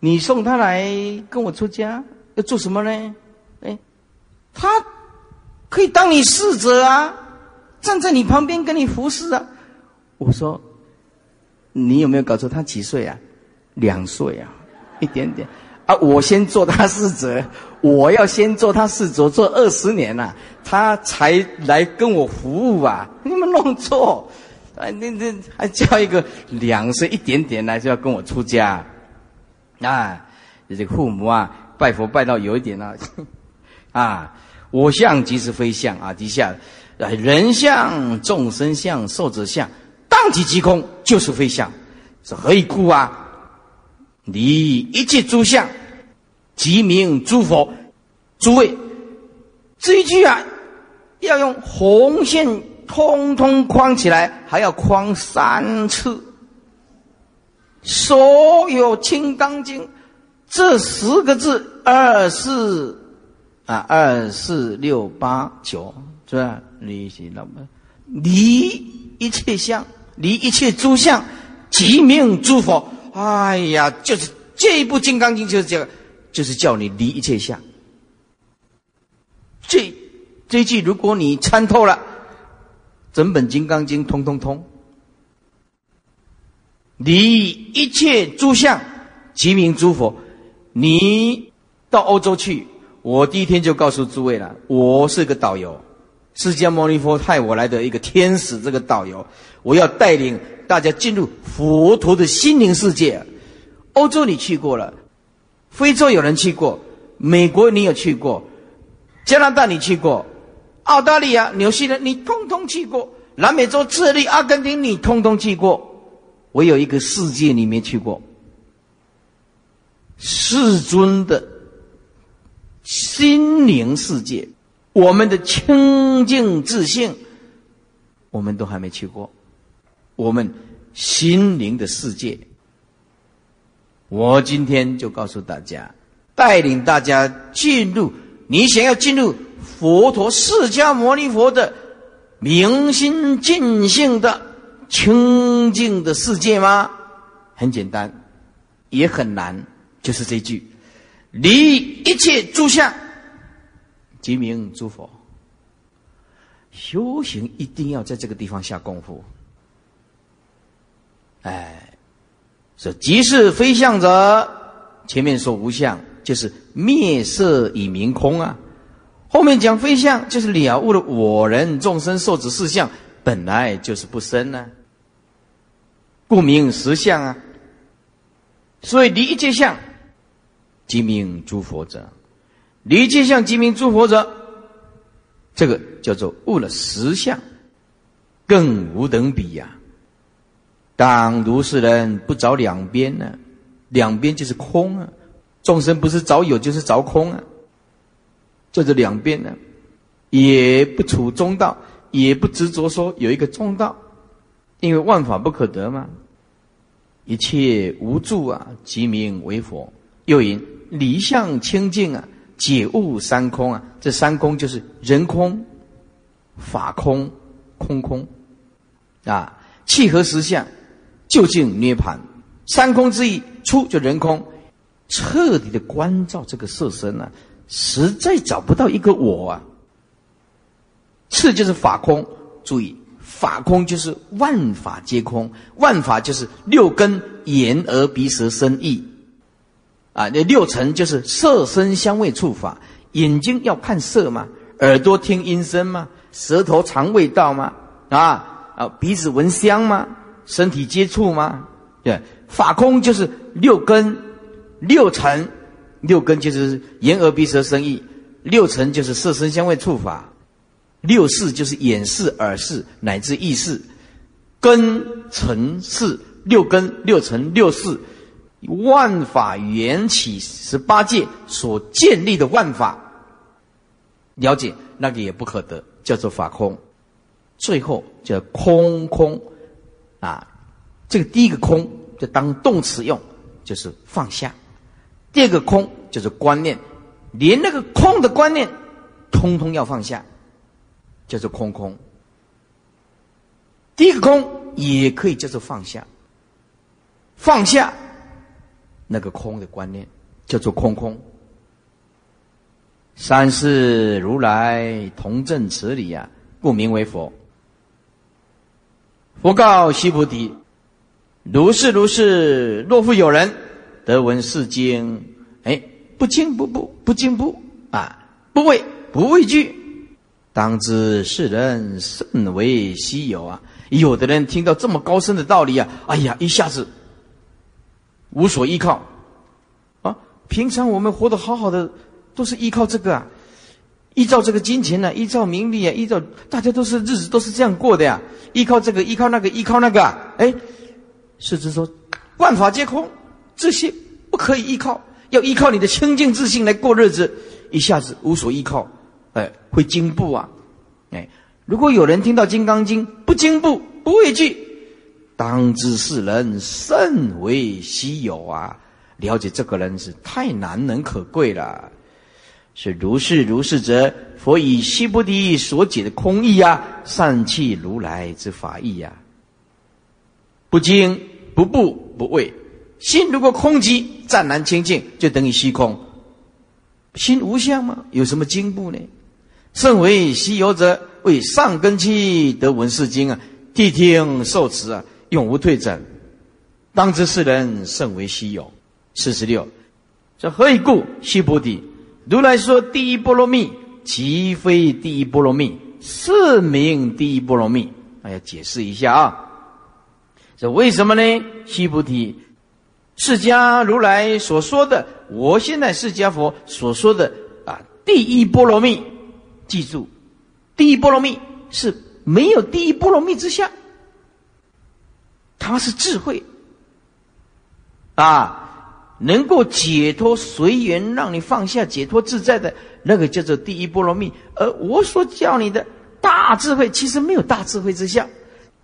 你送他来跟我出家要做什么呢？哎，他可以当你侍者啊，站在你旁边跟你服侍啊。我说。你有没有搞错？他几岁啊？两岁啊，一点点啊！我先做他侍者，我要先做他侍者，做二十年了，他才来跟我服务啊！你们弄错，啊，那那还叫一个两岁一点点来就要跟我出家？啊这个父母啊，拜佛拜到有一点啊，啊，我相即是非相啊，底下啊人相、众生相、寿者相。当体即空，就是非相，是何以故啊？离一切诸相，即名诸佛。诸位，这一句啊，要用红线通通框起来，还要框三次。所有《金刚经》这十个字，二四啊，二四六八九，是吧？离是那么离一切相。离一切诸相，即名诸佛。哎呀，就是这一部《金刚经》，就是这个，就是叫你离一切相。这这句，如果你参透了，整本《金刚经》通通通。离一切诸相，即名诸佛。你到欧洲去，我第一天就告诉诸位了，我是个导游。释迦牟尼佛派我来的一个天使，这个导游，我要带领大家进入佛陀的心灵世界。欧洲你去过了，非洲有人去过，美国你有去过，加拿大你去过，澳大利亚、纽西兰你通通去过，南美洲智利、阿根廷你通通去过。我有一个世界里面去过，世尊的心灵世界，我们的清净自信，我们都还没去过。我们心灵的世界，我今天就告诉大家，带领大家进入。你想要进入佛陀释迦牟尼佛的明心净性的清净的世界吗？很简单，也很难，就是这句：离一切诸相，即名诸佛。修行一定要在这个地方下功夫。哎，说即是非相者，前面说无相，就是灭色以明空啊。后面讲非相，就是了悟了我人众生受子四相本来就是不生呢，故名实相啊。所以离一切相，即名诸佛者；离一切相，即名诸佛者。这个叫做悟了实相，更无等比呀。当如是人不着两边呢？两边就是空啊！众生不是找有就是找空啊！这这两边呢，也不处中道，也不执着说有一个中道，因为万法不可得嘛。一切无助啊，即名为佛。又引离相清净啊，解悟三空啊。这三空就是人空、法空、空空啊，契合实相。究竟涅盘，三空之一出就人空，彻底的关照这个色身啊，实在找不到一个我啊。次就是法空，注意法空就是万法皆空，万法就是六根眼耳鼻舌身意啊，那六尘就是色身香味触法，眼睛要看色嘛，耳朵听音声嘛，舌头尝味道嘛，啊啊鼻子闻香嘛。身体接触吗？对，法空就是六根、六尘，六根就是眼耳鼻舌身意，六尘就是色身香味触法，六识就是眼识、耳识乃至意识，根尘识六根、六尘、六识，万法缘起十八界所建立的万法，了解那个也不可得，叫做法空，最后叫空空。啊，这个第一个空就当动词用，就是放下；第二个空就是观念，连那个空的观念，通通要放下，叫做空空。第一个空也可以叫做放下，放下那个空的观念叫做空空。三世如来同证此理呀，故名为佛。佛告须菩提：“如是如是，若复有人得闻是经，哎，不惊不怖，不惊不啊，不畏不畏惧，当知世人甚为稀有啊！有的人听到这么高深的道理啊，哎呀，一下子无所依靠啊！平常我们活得好好的，都是依靠这个啊。”依照这个金钱呢，依照名利啊，依照大家都是日子都是这样过的呀。依靠这个，依靠那个，依靠那个，啊哎，世尊说万法皆空，这些不可以依靠，要依靠你的清净自信来过日子。一下子无所依靠，哎，会惊怖啊！哎，如果有人听到《金刚经》不惊怖不畏惧，当知世人甚为稀有啊！了解这个人是太难能可贵了。是如是如是者，佛以悉菩提所解的空义呀，善弃如来之法义呀。不惊不怖不畏，心如果空寂湛然清净，就等于虚空。心无相吗？有什么进步呢？甚为稀有者，为上根器得闻是经啊，谛听受持啊，永无退转。当知世人甚为稀有。四十六，这何以故？须菩提。如来说：“第一波罗蜜，即非第一波罗蜜，是名第一波罗蜜。”哎呀，解释一下啊，这为什么呢？须菩提，释迦如来所说的，我现在释迦佛所说的啊，第一波罗蜜，记住，第一波罗蜜是没有第一波罗蜜之下，它是智慧啊，能够解脱随缘，让你放下解脱自在的那个叫做第一波罗蜜。而我所教你的大智慧，其实没有大智慧之相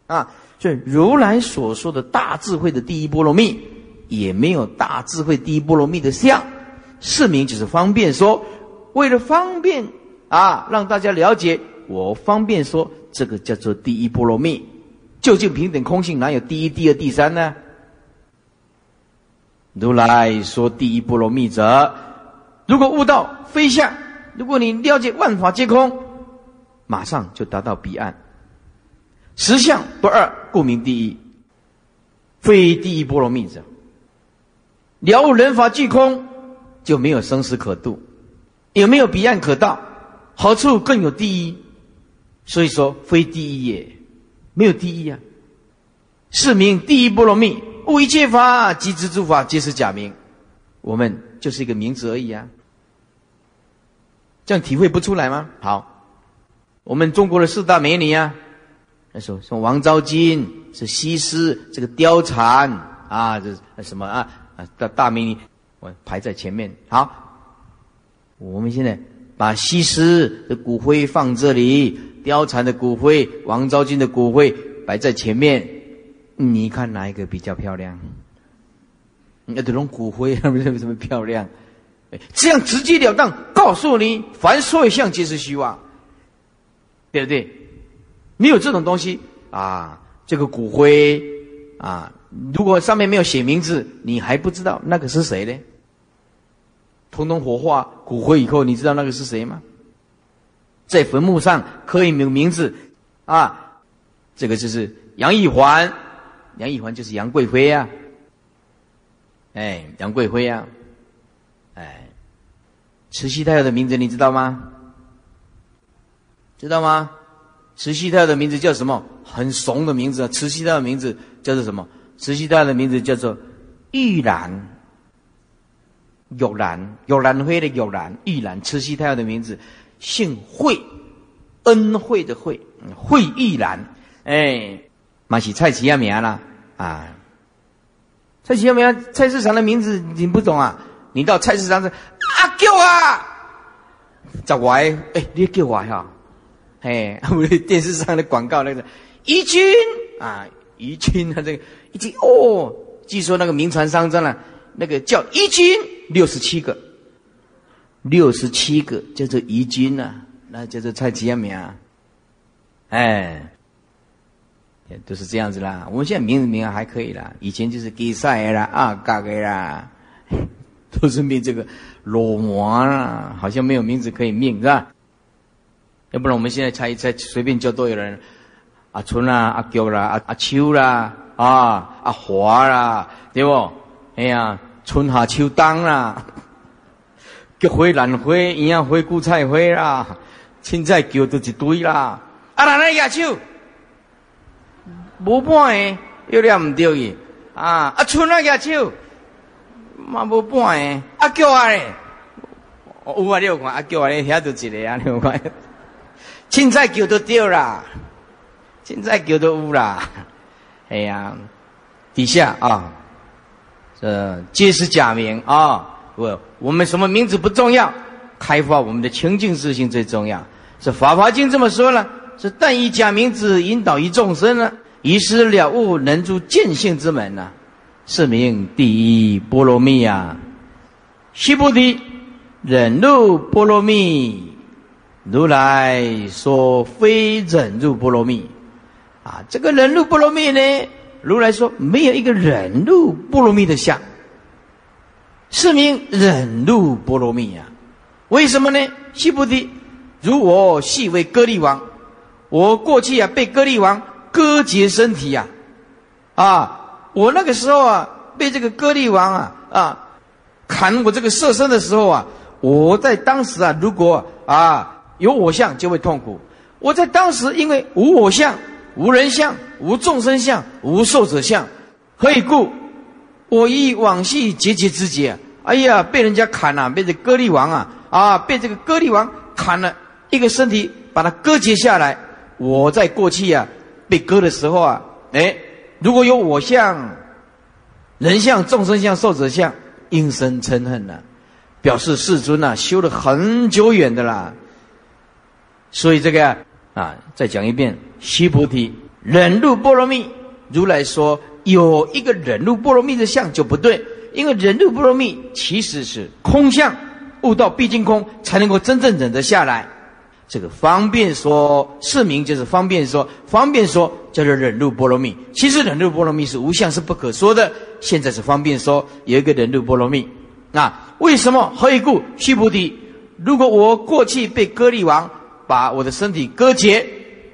啊。所以如来所说的大智慧的第一波罗蜜，也没有大智慧第一波罗蜜的相。是名就是方便说，为了方便啊，让大家了解，我方便说这个叫做第一波罗蜜。究竟平等空性哪有第一、第二、第三呢？如来说第一波罗蜜者，如果悟道非相，如果你了解万法皆空，马上就达到彼岸。实相不二，故名第一。非第一波罗蜜者，了悟人法俱空，就没有生死可度，有没有彼岸可到？好处更有第一，所以说非第一也。没有第一啊！是名第一波罗蜜，悟一切法，即知诸法皆是假名。我们就是一个名字而已啊！这样体会不出来吗？好，我们中国的四大美女啊，那说说王昭君是西施，这个貂蝉啊，这什么啊啊大大美女，我排在前面。好，我们现在把西施的骨灰放这里。貂蝉的骨灰，王昭君的骨灰摆在前面，你看哪一个比较漂亮？那这种骨灰他们认为什么漂亮？这样直截了当告诉你，凡所有相皆是虚妄，对不对？没有这种东西啊，这个骨灰啊，如果上面没有写名字，你还不知道那个是谁呢？通通火化骨灰以后，你知道那个是谁吗？在坟墓上刻一名名字，啊，这个就是杨玉环，杨玉环就是杨贵妃呀，哎，杨贵妃呀，哎，慈禧太后的名字你知道吗？知道吗？慈禧太后的名字叫什么？很怂的名字。慈禧太后的名字叫做什么？慈禧太后的名字叫做玉兰，有兰，有兰妃的有兰，玉兰。慈禧太后的名字。姓惠，恩惠的惠，惠玉兰，哎，马是蔡奇亚名啦啊！蔡奇亚名，菜市场的名字你不懂啊？你到菜市场是阿舅啊，在外哎，你叫我哈，哎，电视上的广告那个怡君啊，怡君啊，这个怡君哦，据说那个名传商证了，那个叫怡君六十七个。六十七个叫做遗君呐，那叫做蔡吉亚名啊，哎，也都是这样子啦。我们现在名字名还可以啦，以前就是给赛啦、啊嘎个啦，都是命这个罗摩啦，好像没有名字可以命是吧？要不然我们现在猜一猜，随便叫都有人，阿春啦、阿娇啦、阿阿秋啦、啊阿华啦，对不？哎呀，春夏秋冬啦。菊花兰花，一样花韭菜花啦，凊彩叫都一堆啦。啊，人来举手，无半个，又念唔对伊。啊，啊，春来举手，嘛无半个。啊，叫啊咧，有啊，你有看？啊，叫啊咧，遐就一个啊，你有看？凊彩叫都对啦，凊彩叫都有啦。哎呀，底下啊，这皆是假名啊。不，我们什么名字不重要，开发我们的清净自性最重要。是《法华经》这么说了：是但以假名字引导一众生呢，以是了悟能住见性之门呢，是名第一波罗蜜啊。须菩提，忍辱波罗蜜，如来说非忍辱波罗蜜啊。这个忍辱波罗蜜呢，如来说没有一个忍辱波罗蜜的相。是名忍辱波罗蜜呀？为什么呢？须菩提，如我系为割利王，我过去啊被割利王割截身体呀，啊，我那个时候啊被这个割利王啊啊砍我这个色身的时候啊，我在当时啊如果啊有我相就会痛苦。我在当时因为无我相、无人相、无众生相、无寿者相，何以故？我以往昔节节之节，哎呀，被人家砍了，被这割力王啊啊，被这个割力王砍了一个身体，把它割截下来。我在过去啊，被割的时候啊，哎，如果有我相、人相、众生相、寿者相，应生嗔恨呢，表示世尊呐修了很久远的啦。所以这个啊，再讲一遍：须菩提，忍辱波罗蜜，如来说有一个忍辱波罗蜜的相就不对，因为忍辱波罗蜜其实是空相，悟到毕竟空，才能够真正忍得下来。这个方便说是名，就是方便说，方便说叫做忍辱波罗蜜。其实忍辱波罗蜜是无相，是不可说的。现在是方便说有一个忍辱波罗蜜。那为什么？何以故？须菩提，如果我过去被割利王把我的身体割截，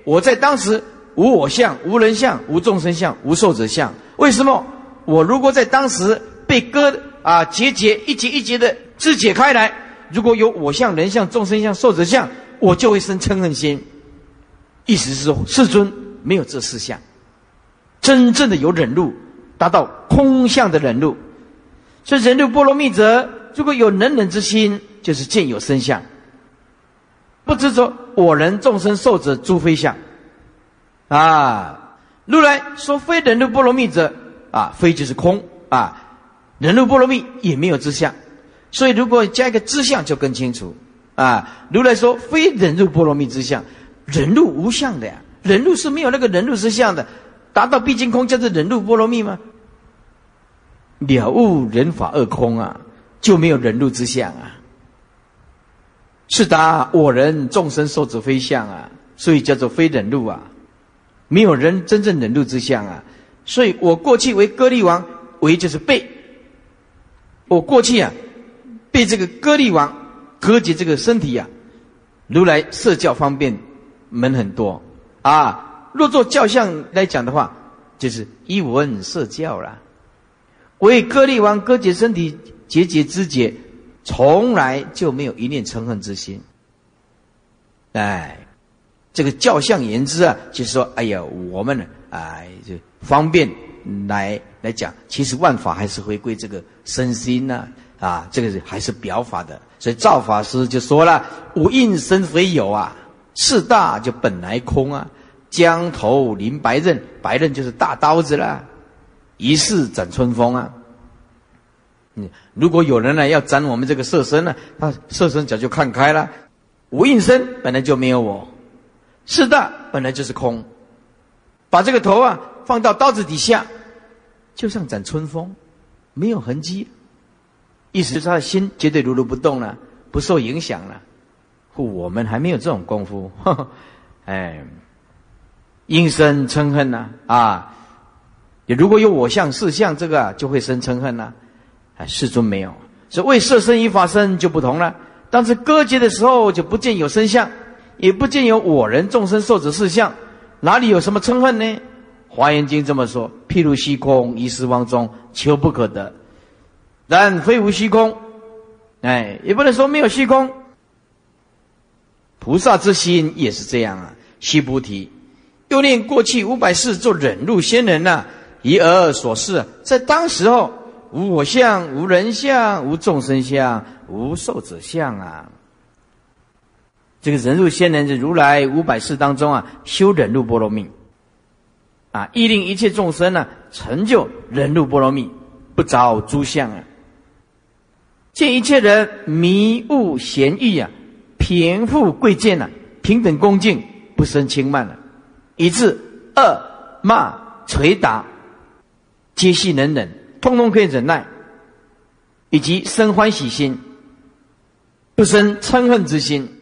我在当时无我相、无人相、无众生相、无寿者相。为什么？我如果在当时被割啊结节一节一节的肢解开来，如果有我相、人相、众生相、寿者相。我就会生嗔恨心，意思是说，世尊没有这四项，真正的有忍辱，达到空相的忍辱。所以忍辱波罗蜜者，如果有能忍之心，就是见有生相，不知着我人众生寿者诸非相。啊，如来说非忍辱波罗蜜者，啊，非就是空啊，忍辱波罗蜜也没有之相，所以如果加一个之相，就更清楚。啊，如来说非忍辱波罗蜜之相，忍辱无相的呀，忍辱是没有那个忍辱之相的，达到毕竟空叫做忍辱波罗蜜吗？了悟人法二空啊，就没有忍辱之相啊。是达我人众生受者非相啊，所以叫做非忍辱啊，没有人真正忍辱之相啊。所以我过去为歌利王，为就是被，我过去啊，被这个歌利王。割截这个身体呀，如来设教方便门很多啊。若做教相来讲的话，就是一闻设教了。为割利王割截身体，节节肢节，从来就没有一念嗔恨之心。哎，这个教相言之啊，就是说，哎呀，我们呢，哎，就方便来来讲，其实万法还是回归这个身心呐。啊，这个还是表法的，所以赵法师就说了：“无应身非有啊，事大就本来空啊。江头临白刃，白刃就是大刀子啦，一世斩春风啊。嗯，如果有人呢要斩我们这个色身呢，他色身早就看开了。无应身本来就没有我，事大本来就是空，把这个头啊放到刀子底下，就像斩春风，没有痕迹。”意思就是他的心绝对如如不动了，不受影响了。我们还没有这种功夫，哎，因生嗔恨呐啊！如果有我相、事相，这个就会生嗔恨呐。哎，世尊没有，所以为色身与法身就不同了。当时割截的时候，就不见有身相，也不见有我人众生受者事相，哪里有什么嗔恨呢？华严经这么说：譬如虚空，一时王中，求不可得。但非无虚空，哎，也不能说没有虚空。菩萨之心也是这样啊。须菩提，又念过去五百世做忍辱仙人呐，以而所示，在当时候无我相、无人相、无众生相、无寿者相啊。这个忍辱仙人是如来五百世当中啊，修忍辱波罗蜜啊，亦令一切众生呢成就忍辱波罗蜜，不着诸相啊。见一切人迷悟贤义啊，贫富贵贱呐，平等恭敬，不生轻慢了，以致恶骂捶打，皆系能忍，通通可以忍耐，以及生欢喜心，不生嗔恨之心。